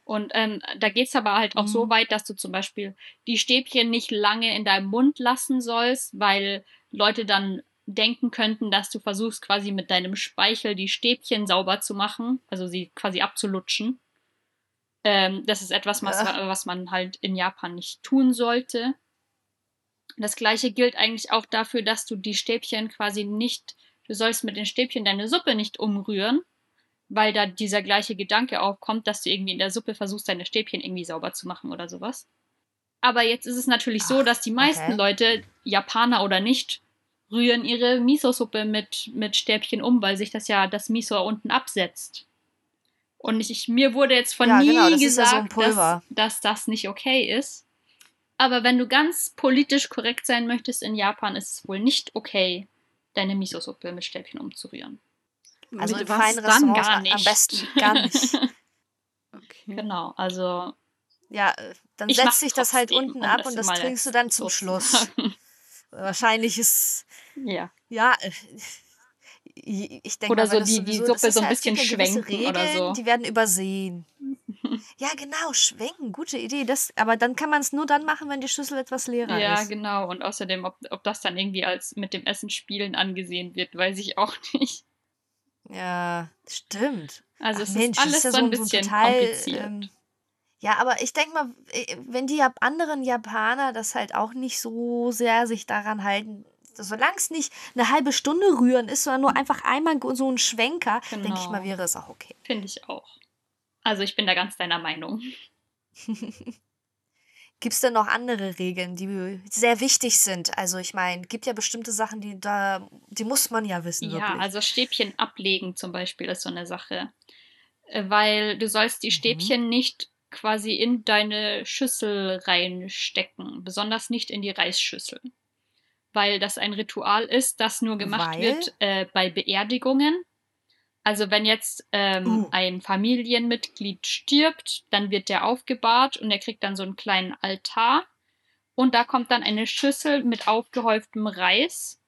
Und ähm, da geht es aber halt auch so Mhm. weit, dass du zum Beispiel die Stäbchen nicht lange in deinem Mund lassen sollst, weil Leute dann denken könnten, dass du versuchst quasi mit deinem Speichel die Stäbchen sauber zu machen, also sie quasi abzulutschen. Ähm, das ist etwas, was, Ja. was man halt in Japan nicht tun sollte. Das gleiche gilt eigentlich auch dafür, dass du die Stäbchen quasi nicht, du sollst mit den Stäbchen deine Suppe nicht umrühren, weil da dieser gleiche Gedanke aufkommt, dass du irgendwie in der Suppe versuchst, deine Stäbchen irgendwie sauber zu machen oder sowas. Aber jetzt ist es natürlich so, Ach, dass die meisten okay. Leute, Japaner oder nicht, rühren ihre Miso-Suppe mit, mit Stäbchen um, weil sich das ja das Miso unten absetzt. Und ich, ich, mir wurde jetzt von Ja, nie genau, das ist ja so gesagt, dass, dass das nicht okay ist. Aber wenn du ganz politisch korrekt sein möchtest in Japan, ist es wohl nicht okay, deine Miso-Suppe mit Stäbchen umzurühren. Also Mit in was feinen? Restaurants Gar am nicht. besten gar nicht. Okay. Genau, also Ja, äh, dann setzt sich das halt unten ab und das trinkst du dann zum Schluss. Wahrscheinlich ist, ja. ja, äh, ich denke Oder mal, so die- die Suppe so ein ja- bisschen ja schwenken oder Regeln, so. Die werden übersehen. Ja, genau, schwenken, gute Idee. Das, aber dann kann man es nur dann machen, wenn die Schüssel etwas leerer Ja, ist. genau. Und außerdem, ob, ob das dann irgendwie als mit dem Essen spielen angesehen wird, weiß ich auch nicht. Ja, stimmt. Also Ach es Mensch, ist alles ist ja so ein so ein bisschen total, kompliziert. ähm, Ja, aber ich denke mal, äh, wenn die anderen Japaner das halt auch nicht so sehr sich daran halten, solange es nicht eine halbe Stunde rühren ist, sondern nur einfach einmal so ein Schwenker, denke ich mal, Genau. wäre es auch okay. Finde ich auch. Also ich bin da ganz deiner Meinung. Gibt es denn noch andere Regeln, die sehr wichtig sind? Also ich meine, gibt ja bestimmte Sachen, die da, die muss man ja wissen, Ja, wirklich. also Stäbchen ablegen zum Beispiel ist so eine Sache. Äh, Weil du sollst die Mhm. Stäbchen nicht quasi in deine Schüssel reinstecken, besonders nicht in die Reisschüssel. Weil das ein Ritual ist, das nur gemacht Weil? wird äh, bei Beerdigungen. Also wenn jetzt ähm, Uh. ein Familienmitglied stirbt, dann wird der aufgebahrt und er kriegt dann so einen kleinen Altar. Und da kommt dann eine Schüssel mit aufgehäuftem Reis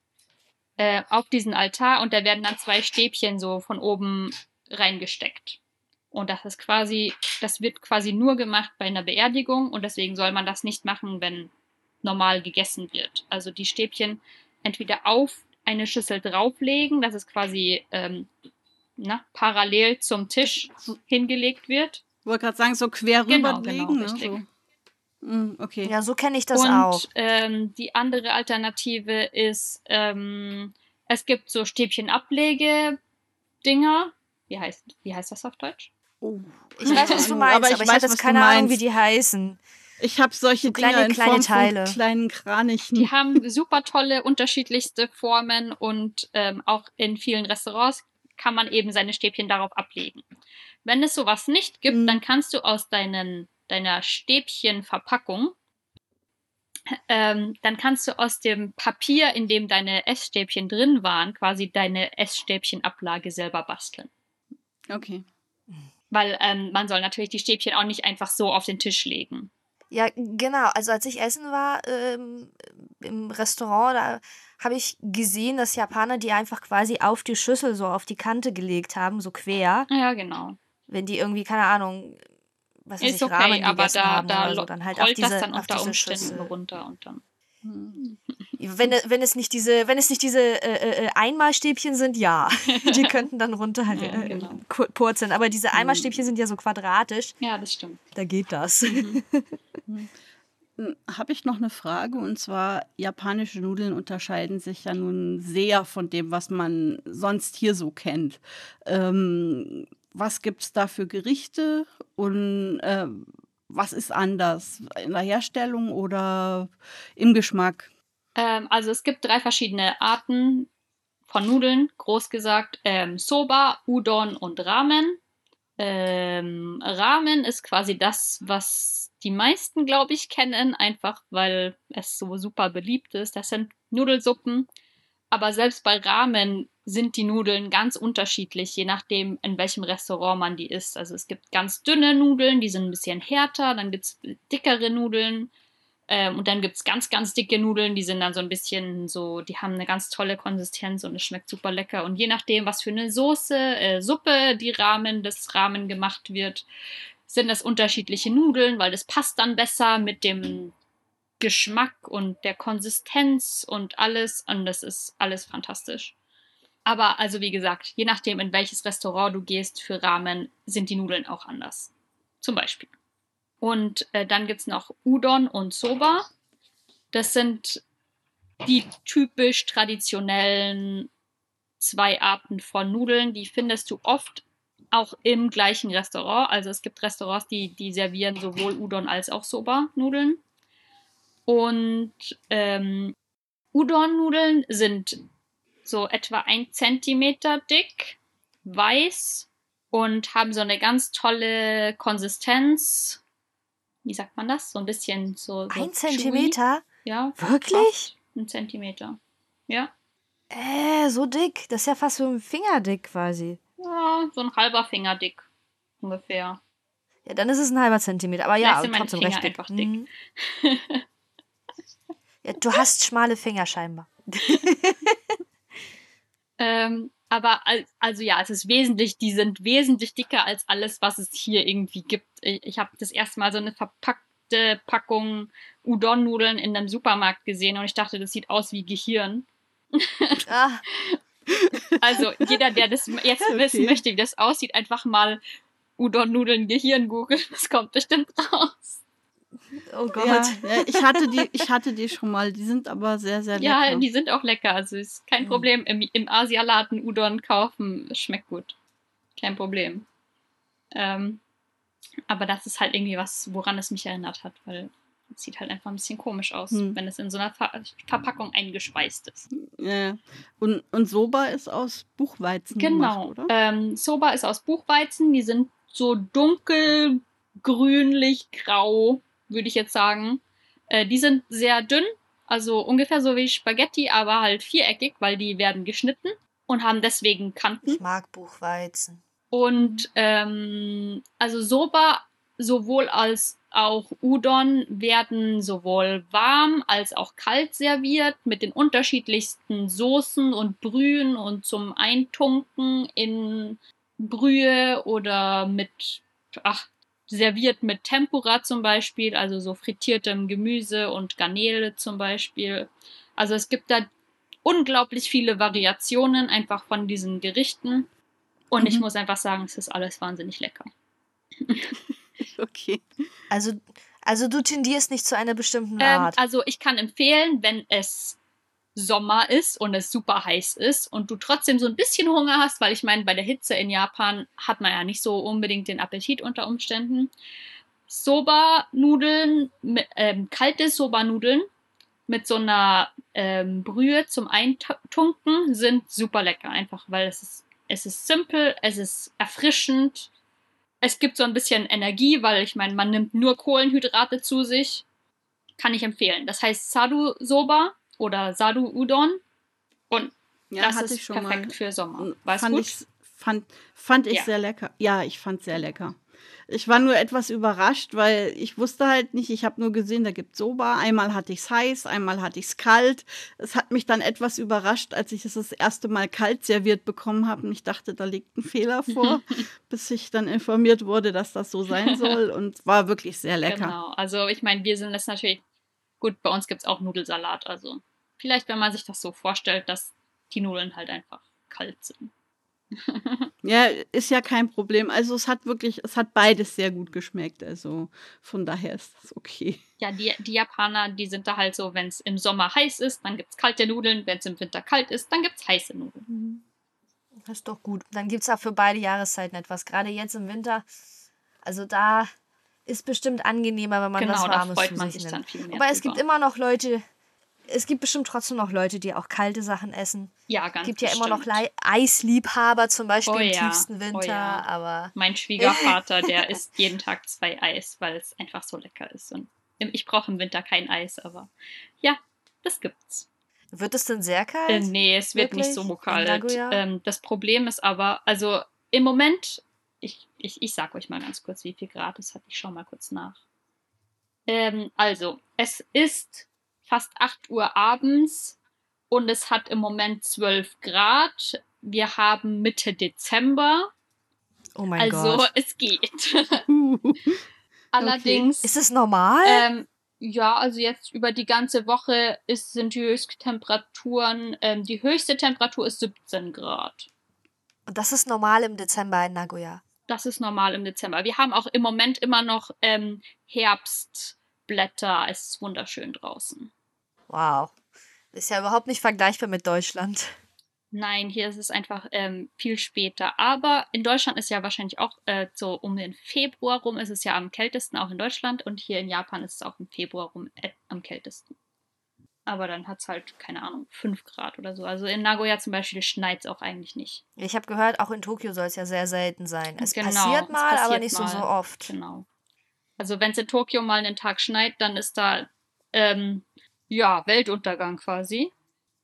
äh, auf diesen Altar und da werden dann zwei Stäbchen so von oben reingesteckt. Und das ist quasi, das wird quasi nur gemacht bei einer Beerdigung und deswegen soll man das nicht machen, wenn normal gegessen wird. Also die Stäbchen entweder auf eine Schüssel drauflegen, dass es quasi ähm, na, parallel zum Tisch hingelegt wird. Ich wollte gerade sagen, so quer Genau, rüberlegen. genau, ne? richtig. so. Mm, okay. Ja, so kenne ich das und auch. Ähm, die andere Alternative ist, ähm, es gibt so Stäbchen-Ablege-Dinger. Wie heißt, wie heißt das auf Deutsch? Oh. Ich weiß, was du meinst, aber ich ich, weiß, jetzt keine Ahnung, wie die heißen. Ich habe solche So kleine- Dinger in kleine Form Teile. von kleinen Kranichen. Die haben super tolle, unterschiedlichste Formen und ähm, auch in vielen Restaurants kann man eben seine Stäbchen darauf ablegen. Wenn es sowas nicht gibt, Mhm. dann kannst du aus deinen, deiner Stäbchenverpackung, ähm, dann kannst du aus dem Papier, in dem deine Essstäbchen drin waren, quasi deine Essstäbchenablage selber basteln. Okay. Weil ähm, man soll natürlich die Stäbchen auch nicht einfach so auf den Tisch legen. Ja, genau. Also als ich essen war ähm, im Restaurant, da habe ich gesehen, dass Japaner die einfach quasi auf die Schüssel so auf die Kante gelegt haben, so quer. Ja, genau. Wenn die irgendwie, keine Ahnung, was Ist ich, okay, Ramen aber da, haben da oder so, dann halt auf diese, das dann auf unter Umständen Schüssel. runter und dann. Hm. Wenn, wenn es nicht diese, wenn es nicht diese äh, äh, Einmalstäbchen sind, ja. Die könnten dann runter Ja, äh, genau. purzeln. Aber diese Einmalstäbchen sind ja so quadratisch. Ja, das stimmt. Da geht das. Habe ich noch eine Frage und zwar japanische Nudeln unterscheiden sich ja nun sehr von dem, was man sonst hier so kennt. Ähm, was gibt es da für Gerichte und was ist anders in der Herstellung oder im Geschmack? Ähm, also es gibt drei verschiedene Arten von Nudeln, groß gesagt. Ähm, Soba, Udon und Ramen. Ähm, Ramen ist quasi das, was die meisten, glaube ich, kennen, einfach weil es so super beliebt ist. Das sind Nudelsuppen aber selbst bei Ramen sind die Nudeln ganz unterschiedlich, je nachdem, in welchem Restaurant man die isst. Also es gibt ganz dünne Nudeln, die sind ein bisschen härter, dann gibt es dickere Nudeln. Ähm, und dann gibt es ganz, ganz dicke Nudeln, die sind dann so ein bisschen so, die haben eine ganz tolle Konsistenz und es schmeckt super lecker. Und je nachdem, was für eine Soße, äh, Suppe die Rahmen, das Rahmen gemacht wird, sind das unterschiedliche Nudeln, weil das passt dann besser mit dem Geschmack und der Konsistenz und alles. Und das ist alles fantastisch. Aber also wie gesagt, je nachdem, in welches Restaurant du gehst für Ramen, sind die Nudeln auch anders. Zum Beispiel. Und äh, dann gibt es noch Udon und Soba. Das sind die typisch traditionellen zwei Arten von Nudeln. Die findest du oft auch im gleichen Restaurant. Also es gibt Restaurants, die, die servieren sowohl Udon als auch Soba-Nudeln. Und ähm, Udon-Nudeln sind so etwa ein Zentimeter dick, weiß und haben so eine ganz tolle Konsistenz. Wie sagt man das? So ein bisschen so. so ein Zentimeter? Chewy. Ja. Wirklich? Ein Zentimeter. Ja. Äh, so dick. Das ist ja fast so ein Finger dick quasi. Ja, so ein halber Finger dick. Ungefähr. Ja, dann ist es ein halber Zentimeter. Aber ja, ja trotzdem recht dick. einfach dick. Mhm. ja, du hast schmale Finger scheinbar. Ähm, aber also ja, es ist wesentlich, die sind wesentlich dicker als alles, was es hier irgendwie gibt. Ich, habe das erste Mal so eine verpackte Packung Udon-Nudeln in einem Supermarkt gesehen und ich dachte, das sieht aus wie Gehirn. Ah. also jeder, der das jetzt okay. wissen möchte, wie das aussieht, einfach mal Udon-Nudeln Gehirn googeln. Das kommt bestimmt raus. Oh Gott. Ja, ich, hatte die, ich hatte die schon mal. Die sind aber sehr, sehr lecker. Ja, die sind auch lecker. Also ist kein Problem. Im, im Asialaden Udon kaufen. Schmeckt gut. Kein Problem. Ähm, aber das ist halt irgendwie was, woran es mich erinnert hat, weil es sieht halt einfach ein bisschen komisch aus, hm. wenn es in so einer Ver Verpackung eingespeist ist. Ja. Und, und Soba ist aus Buchweizen. Genau. Gemacht, oder? Ähm, Soba ist aus Buchweizen. Die sind so dunkel, grünlich, grau würde ich jetzt sagen. Äh, die sind sehr dünn, also ungefähr so wie Spaghetti, aber halt viereckig, weil die werden geschnitten und haben deswegen Kanten. Ich mag Buchweizen. Und ähm, also Soba sowohl als auch Udon werden sowohl warm als auch kalt serviert mit den unterschiedlichsten Soßen und Brühen und zum Eintunken in Brühe oder mit ach, serviert mit Tempura zum Beispiel, also so frittiertem Gemüse und Garnele zum Beispiel. Also es gibt da unglaublich viele Variationen einfach von diesen Gerichten. Und mhm. ich muss einfach sagen, es ist alles wahnsinnig lecker. okay. Also, also du tendierst nicht zu einer bestimmten ähm, Art. Ähm, also ich kann empfehlen, wenn es Sommer ist und es super heiß ist und du trotzdem so ein bisschen Hunger hast, weil ich meine, bei der Hitze in Japan hat man ja nicht so unbedingt den Appetit unter Umständen. Soba-Nudeln, ähm, kalte Soba-Nudeln mit so einer ähm, Brühe zum Eintunken sind super lecker, einfach weil es ist, es ist simpel, es ist erfrischend, es gibt so ein bisschen Energie, weil ich meine, man nimmt nur Kohlenhydrate zu sich. Kann ich empfehlen. Das heißt Sadu Soba oder Sadu Udon. Und ja, das ist perfekt für Sommer. War fand gut? Ich, fand, fand ich ja. sehr lecker. Ja, ich fand sehr lecker. Ich war nur etwas überrascht, weil ich wusste halt nicht, ich habe nur gesehen, da gibt es Soba. Einmal hatte ich es heiß, einmal hatte ich es kalt. Es hat mich dann etwas überrascht, als ich es das erste Mal kalt serviert bekommen habe. Und ich dachte, da liegt ein Fehler vor, bis ich dann informiert wurde, dass das so sein soll. Und war wirklich sehr lecker. Genau, also ich meine, wir sind jetzt natürlich Gut, bei uns gibt es auch Nudelsalat. Also vielleicht, wenn man sich das so vorstellt, dass die Nudeln halt einfach kalt sind. ja, ist ja kein Problem. Also es hat wirklich, es hat beides sehr gut geschmeckt. Also von daher ist das okay. Ja, die, die Japaner, die sind da halt so, wenn es im Sommer heiß ist, dann gibt es kalte Nudeln. Wenn es im Winter kalt ist, dann gibt es heiße Nudeln. Das ist doch gut. Dann gibt es auch für beide Jahreszeiten etwas. Gerade jetzt im Winter. Also da ist bestimmt angenehmer, wenn man genau, was Warmes da freut man sich dann viel mehr Aber es gibt immer noch Leute, es gibt bestimmt trotzdem noch Leute, die auch kalte Sachen essen. Ja, ganz Es gibt ja bestimmt. immer noch Le Eisliebhaber, zum Beispiel oh, im ja. tiefsten Winter. Oh, ja. aber mein Schwiegervater, der isst jeden Tag zwei Eis, weil es einfach so lecker ist. Und ich brauche im Winter kein Eis, aber ja, das gibt's. Wird es denn sehr kalt? Äh, nee, es wird Wirklich? nicht so kalt. Ähm, das Problem ist aber, also im Moment, ich, ich, ich sag euch mal ganz kurz, wie viel Grad es hat. Ich schau mal kurz nach. Ähm, also, es ist fast 8 Uhr abends und es hat im Moment 12 Grad. Wir haben Mitte Dezember, oh mein also Gott. es geht. Allerdings. Ist es normal? Ähm, ja, also jetzt über die ganze Woche ist, sind die Höchsttemperaturen, ähm, die höchste Temperatur ist 17 Grad. Und das ist normal im Dezember in Nagoya. Das ist normal im Dezember. Wir haben auch im Moment immer noch ähm, Herbstblätter. Es ist wunderschön draußen. Wow. Ist ja überhaupt nicht vergleichbar mit Deutschland. Nein, hier ist es einfach ähm, viel später. Aber in Deutschland ist ja wahrscheinlich auch äh, so um den Februar rum ist es ja am kältesten, auch in Deutschland. Und hier in Japan ist es auch im Februar rum äh, am kältesten. Aber dann hat es halt, keine Ahnung, 5 Grad oder so. Also in Nagoya zum Beispiel schneit es auch eigentlich nicht. Ich habe gehört, auch in Tokio soll es ja sehr selten sein. Es Genau, passiert es mal, aber passiert nicht so, mal. so oft. Genau. Also wenn es in Tokio mal einen Tag schneit, dann ist da ähm, ja Weltuntergang quasi,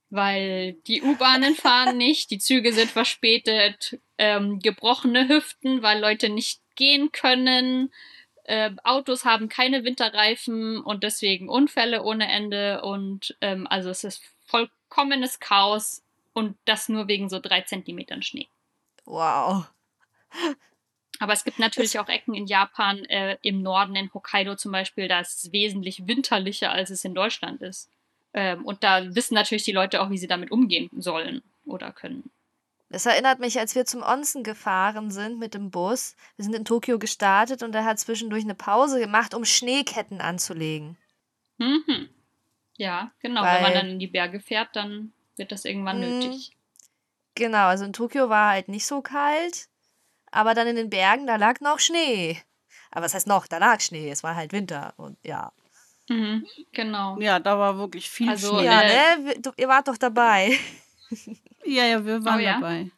weil die U-Bahnen fahren nicht, die Züge sind verspätet, ähm, gebrochene Hüften, weil Leute nicht gehen können, ähm, Autos haben keine Winterreifen und deswegen Unfälle ohne Ende und ähm, also es ist vollkommenes Chaos und das nur wegen so drei Zentimetern Schnee. Wow. Aber es gibt natürlich auch Ecken in Japan, äh, im Norden, in Hokkaido zum Beispiel, da ist es wesentlich winterlicher, als es in Deutschland ist. Ähm, und da wissen natürlich die Leute auch, wie sie damit umgehen sollen oder können. Das erinnert mich, als wir zum Onsen gefahren sind mit dem Bus. Wir sind in Tokio gestartet und er hat zwischendurch eine Pause gemacht, um Schneeketten anzulegen. Mhm. Ja, genau. Weil- Wenn man dann in die Berge fährt, dann wird das irgendwann Mhm. nötig. Genau, also in Tokio war halt nicht so kalt, aber dann in den Bergen, da lag noch Schnee. Aber was heißt noch? Da lag Schnee, es war halt Winter und ja. Mhm. Genau. Ja, da war wirklich viel Also, Schnee. Ja, Äh, ne? Ihr wart doch dabei. Ja, ja, wir waren Oh ja? dabei.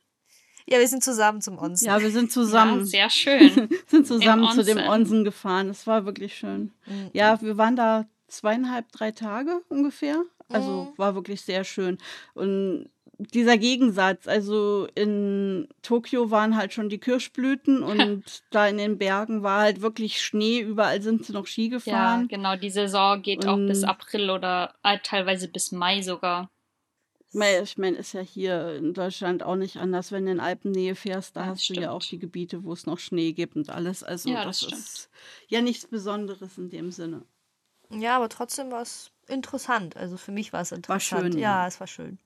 Ja, wir sind zusammen zum Onsen. Ja, wir sind Ja, zusammen, sehr schön. sind zusammen zu dem Onsen. Gefahren. Es war wirklich schön. Mhm. Ja, wir waren da zweieinhalb, drei Tage ungefähr. Also Mhm. war wirklich sehr schön. Und dieser Gegensatz, also in Tokio waren halt schon die Kirschblüten und da in den Bergen war halt wirklich Schnee. Überall sind sie noch Ski Ja, gefahren. genau. Die Saison geht auch bis Und- April oder äh, teilweise bis Mai sogar. Ich meine, ist ja hier in Deutschland auch nicht anders, wenn du in Alpennähe fährst, da Ja, hast du ja auch stimmt. die Gebiete, wo es noch Schnee gibt und alles. Also Ja, das, das stimmt. ist ja nichts Besonderes in dem Sinne. Ja, aber trotzdem war es interessant. Also für mich war es interessant. schön, ja. ja. es war schön.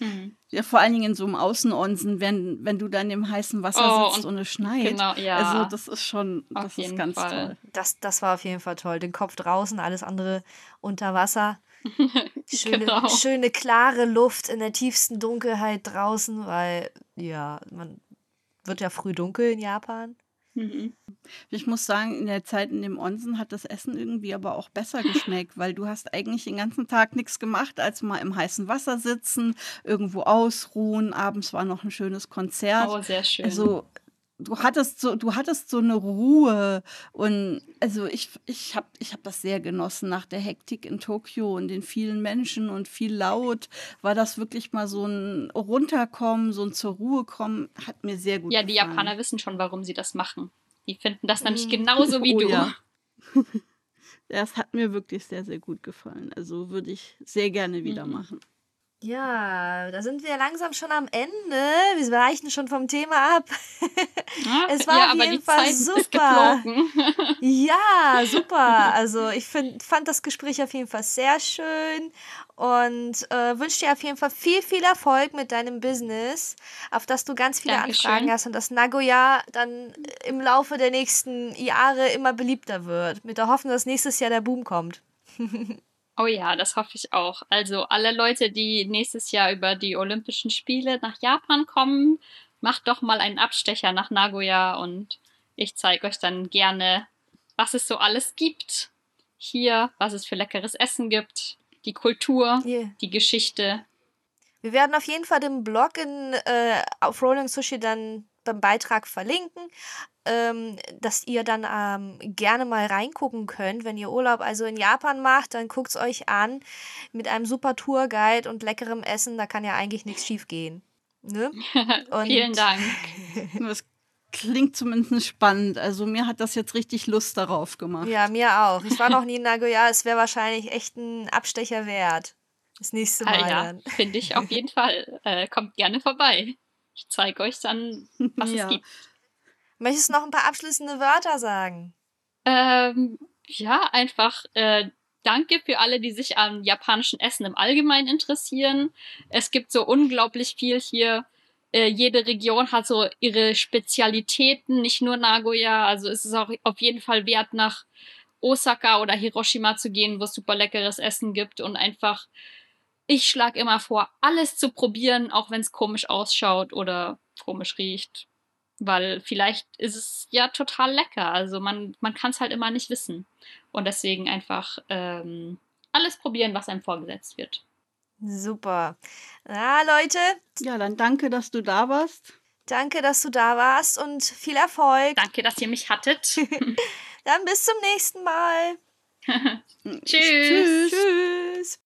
Mhm. Ja, vor allen Dingen in so einem Außenonsen, wenn, wenn du da in dem heißen Wasser Oh, sitzt und- und, es schneit. Genau, ja. Also das ist schon, Auf das ist jeden ganz Fall. toll. Das, das war auf jeden Fall toll. Den Kopf draußen, alles andere unter Wasser. Schöne, Genau. schöne klare Luft in der tiefsten Dunkelheit draußen, weil ja, man wird ja früh dunkel in Japan. Mhm. Ich muss sagen, in der Zeit in dem Onsen hat das Essen irgendwie aber auch besser geschmeckt, weil du hast eigentlich den ganzen Tag nichts gemacht, als mal im heißen Wasser sitzen, irgendwo ausruhen. Abends war noch ein schönes Konzert. Oh, sehr schön. Also du hattest so, du hattest so eine Ruhe und also ich, ich habe ich hab das sehr genossen nach der Hektik in Tokio und den vielen Menschen und viel laut war das wirklich mal so ein runterkommen, so ein zur Ruhe kommen, hat mir sehr gut ja, die gefallen. Japaner wissen schon, warum sie das machen. Die finden das nämlich Mhm. genauso wie Oh du. ja. Das hat mir wirklich sehr, sehr gut gefallen. Also würde ich sehr gerne wieder Mhm. machen. Ja, da sind wir langsam schon am Ende. Wir weichen schon vom Thema ab. Ja, Es war ja, auf jeden Fall Zeit super. Ja, super. Also ich find, fand das Gespräch auf jeden Fall sehr schön und äh, wünsche dir auf jeden Fall viel, viel Erfolg mit deinem Business, auf das du ganz viele Dankeschön. Anfragen hast und dass Nagoya dann im Laufe der nächsten Jahre immer beliebter wird. Mit der Hoffnung, dass nächstes Jahr der Boom kommt. Oh ja, das hoffe ich auch. Also alle Leute, die nächstes Jahr über die Olympischen Spiele nach Japan kommen, macht doch mal einen Abstecher nach Nagoya und ich zeige euch dann gerne, was es so alles gibt. Hier, was es für leckeres Essen gibt, die Kultur, Yeah. die Geschichte. Wir werden auf jeden Fall den Blog in, äh, auf Rolling Sushi dann beim Beitrag verlinken. Ähm, dass ihr dann ähm, gerne mal reingucken könnt. Wenn ihr Urlaub also in Japan macht, dann guckt es euch an. Mit einem super Tourguide und leckerem Essen, da kann ja eigentlich nichts schief gehen. Ne? Vielen Dank. Das klingt zumindest spannend. Also mir hat das jetzt richtig Lust darauf gemacht. Ja, mir auch. Ich war noch nie in Nagoya. Es wäre wahrscheinlich echt ein Abstecher wert. Das nächste Mal. Ah, ja, finde ich auf jeden Fall. Äh, kommt gerne vorbei. Ich zeige euch dann, was ja. es gibt. Möchtest du noch ein paar abschließende Wörter sagen? Ähm, ja, einfach äh, danke für alle, die sich am japanischen Essen im Allgemeinen interessieren. Es gibt so unglaublich viel hier. Äh, jede Region hat so ihre Spezialitäten, nicht nur Nagoya. Also es ist auch auf jeden Fall wert, nach Osaka oder Hiroshima zu gehen, wo es super leckeres Essen gibt und einfach ich schlage immer vor, alles zu probieren, auch wenn es komisch ausschaut oder komisch riecht. Weil vielleicht ist es ja total lecker. Also man, man kann es halt immer nicht wissen. Und deswegen einfach ähm, alles probieren, was einem vorgesetzt wird. Super. Na, Leute. Ja, dann danke, dass du da warst. Danke, dass du da warst und viel Erfolg. Danke, dass ihr mich hattet. dann bis zum nächsten Mal. Tschüss. Tschüss.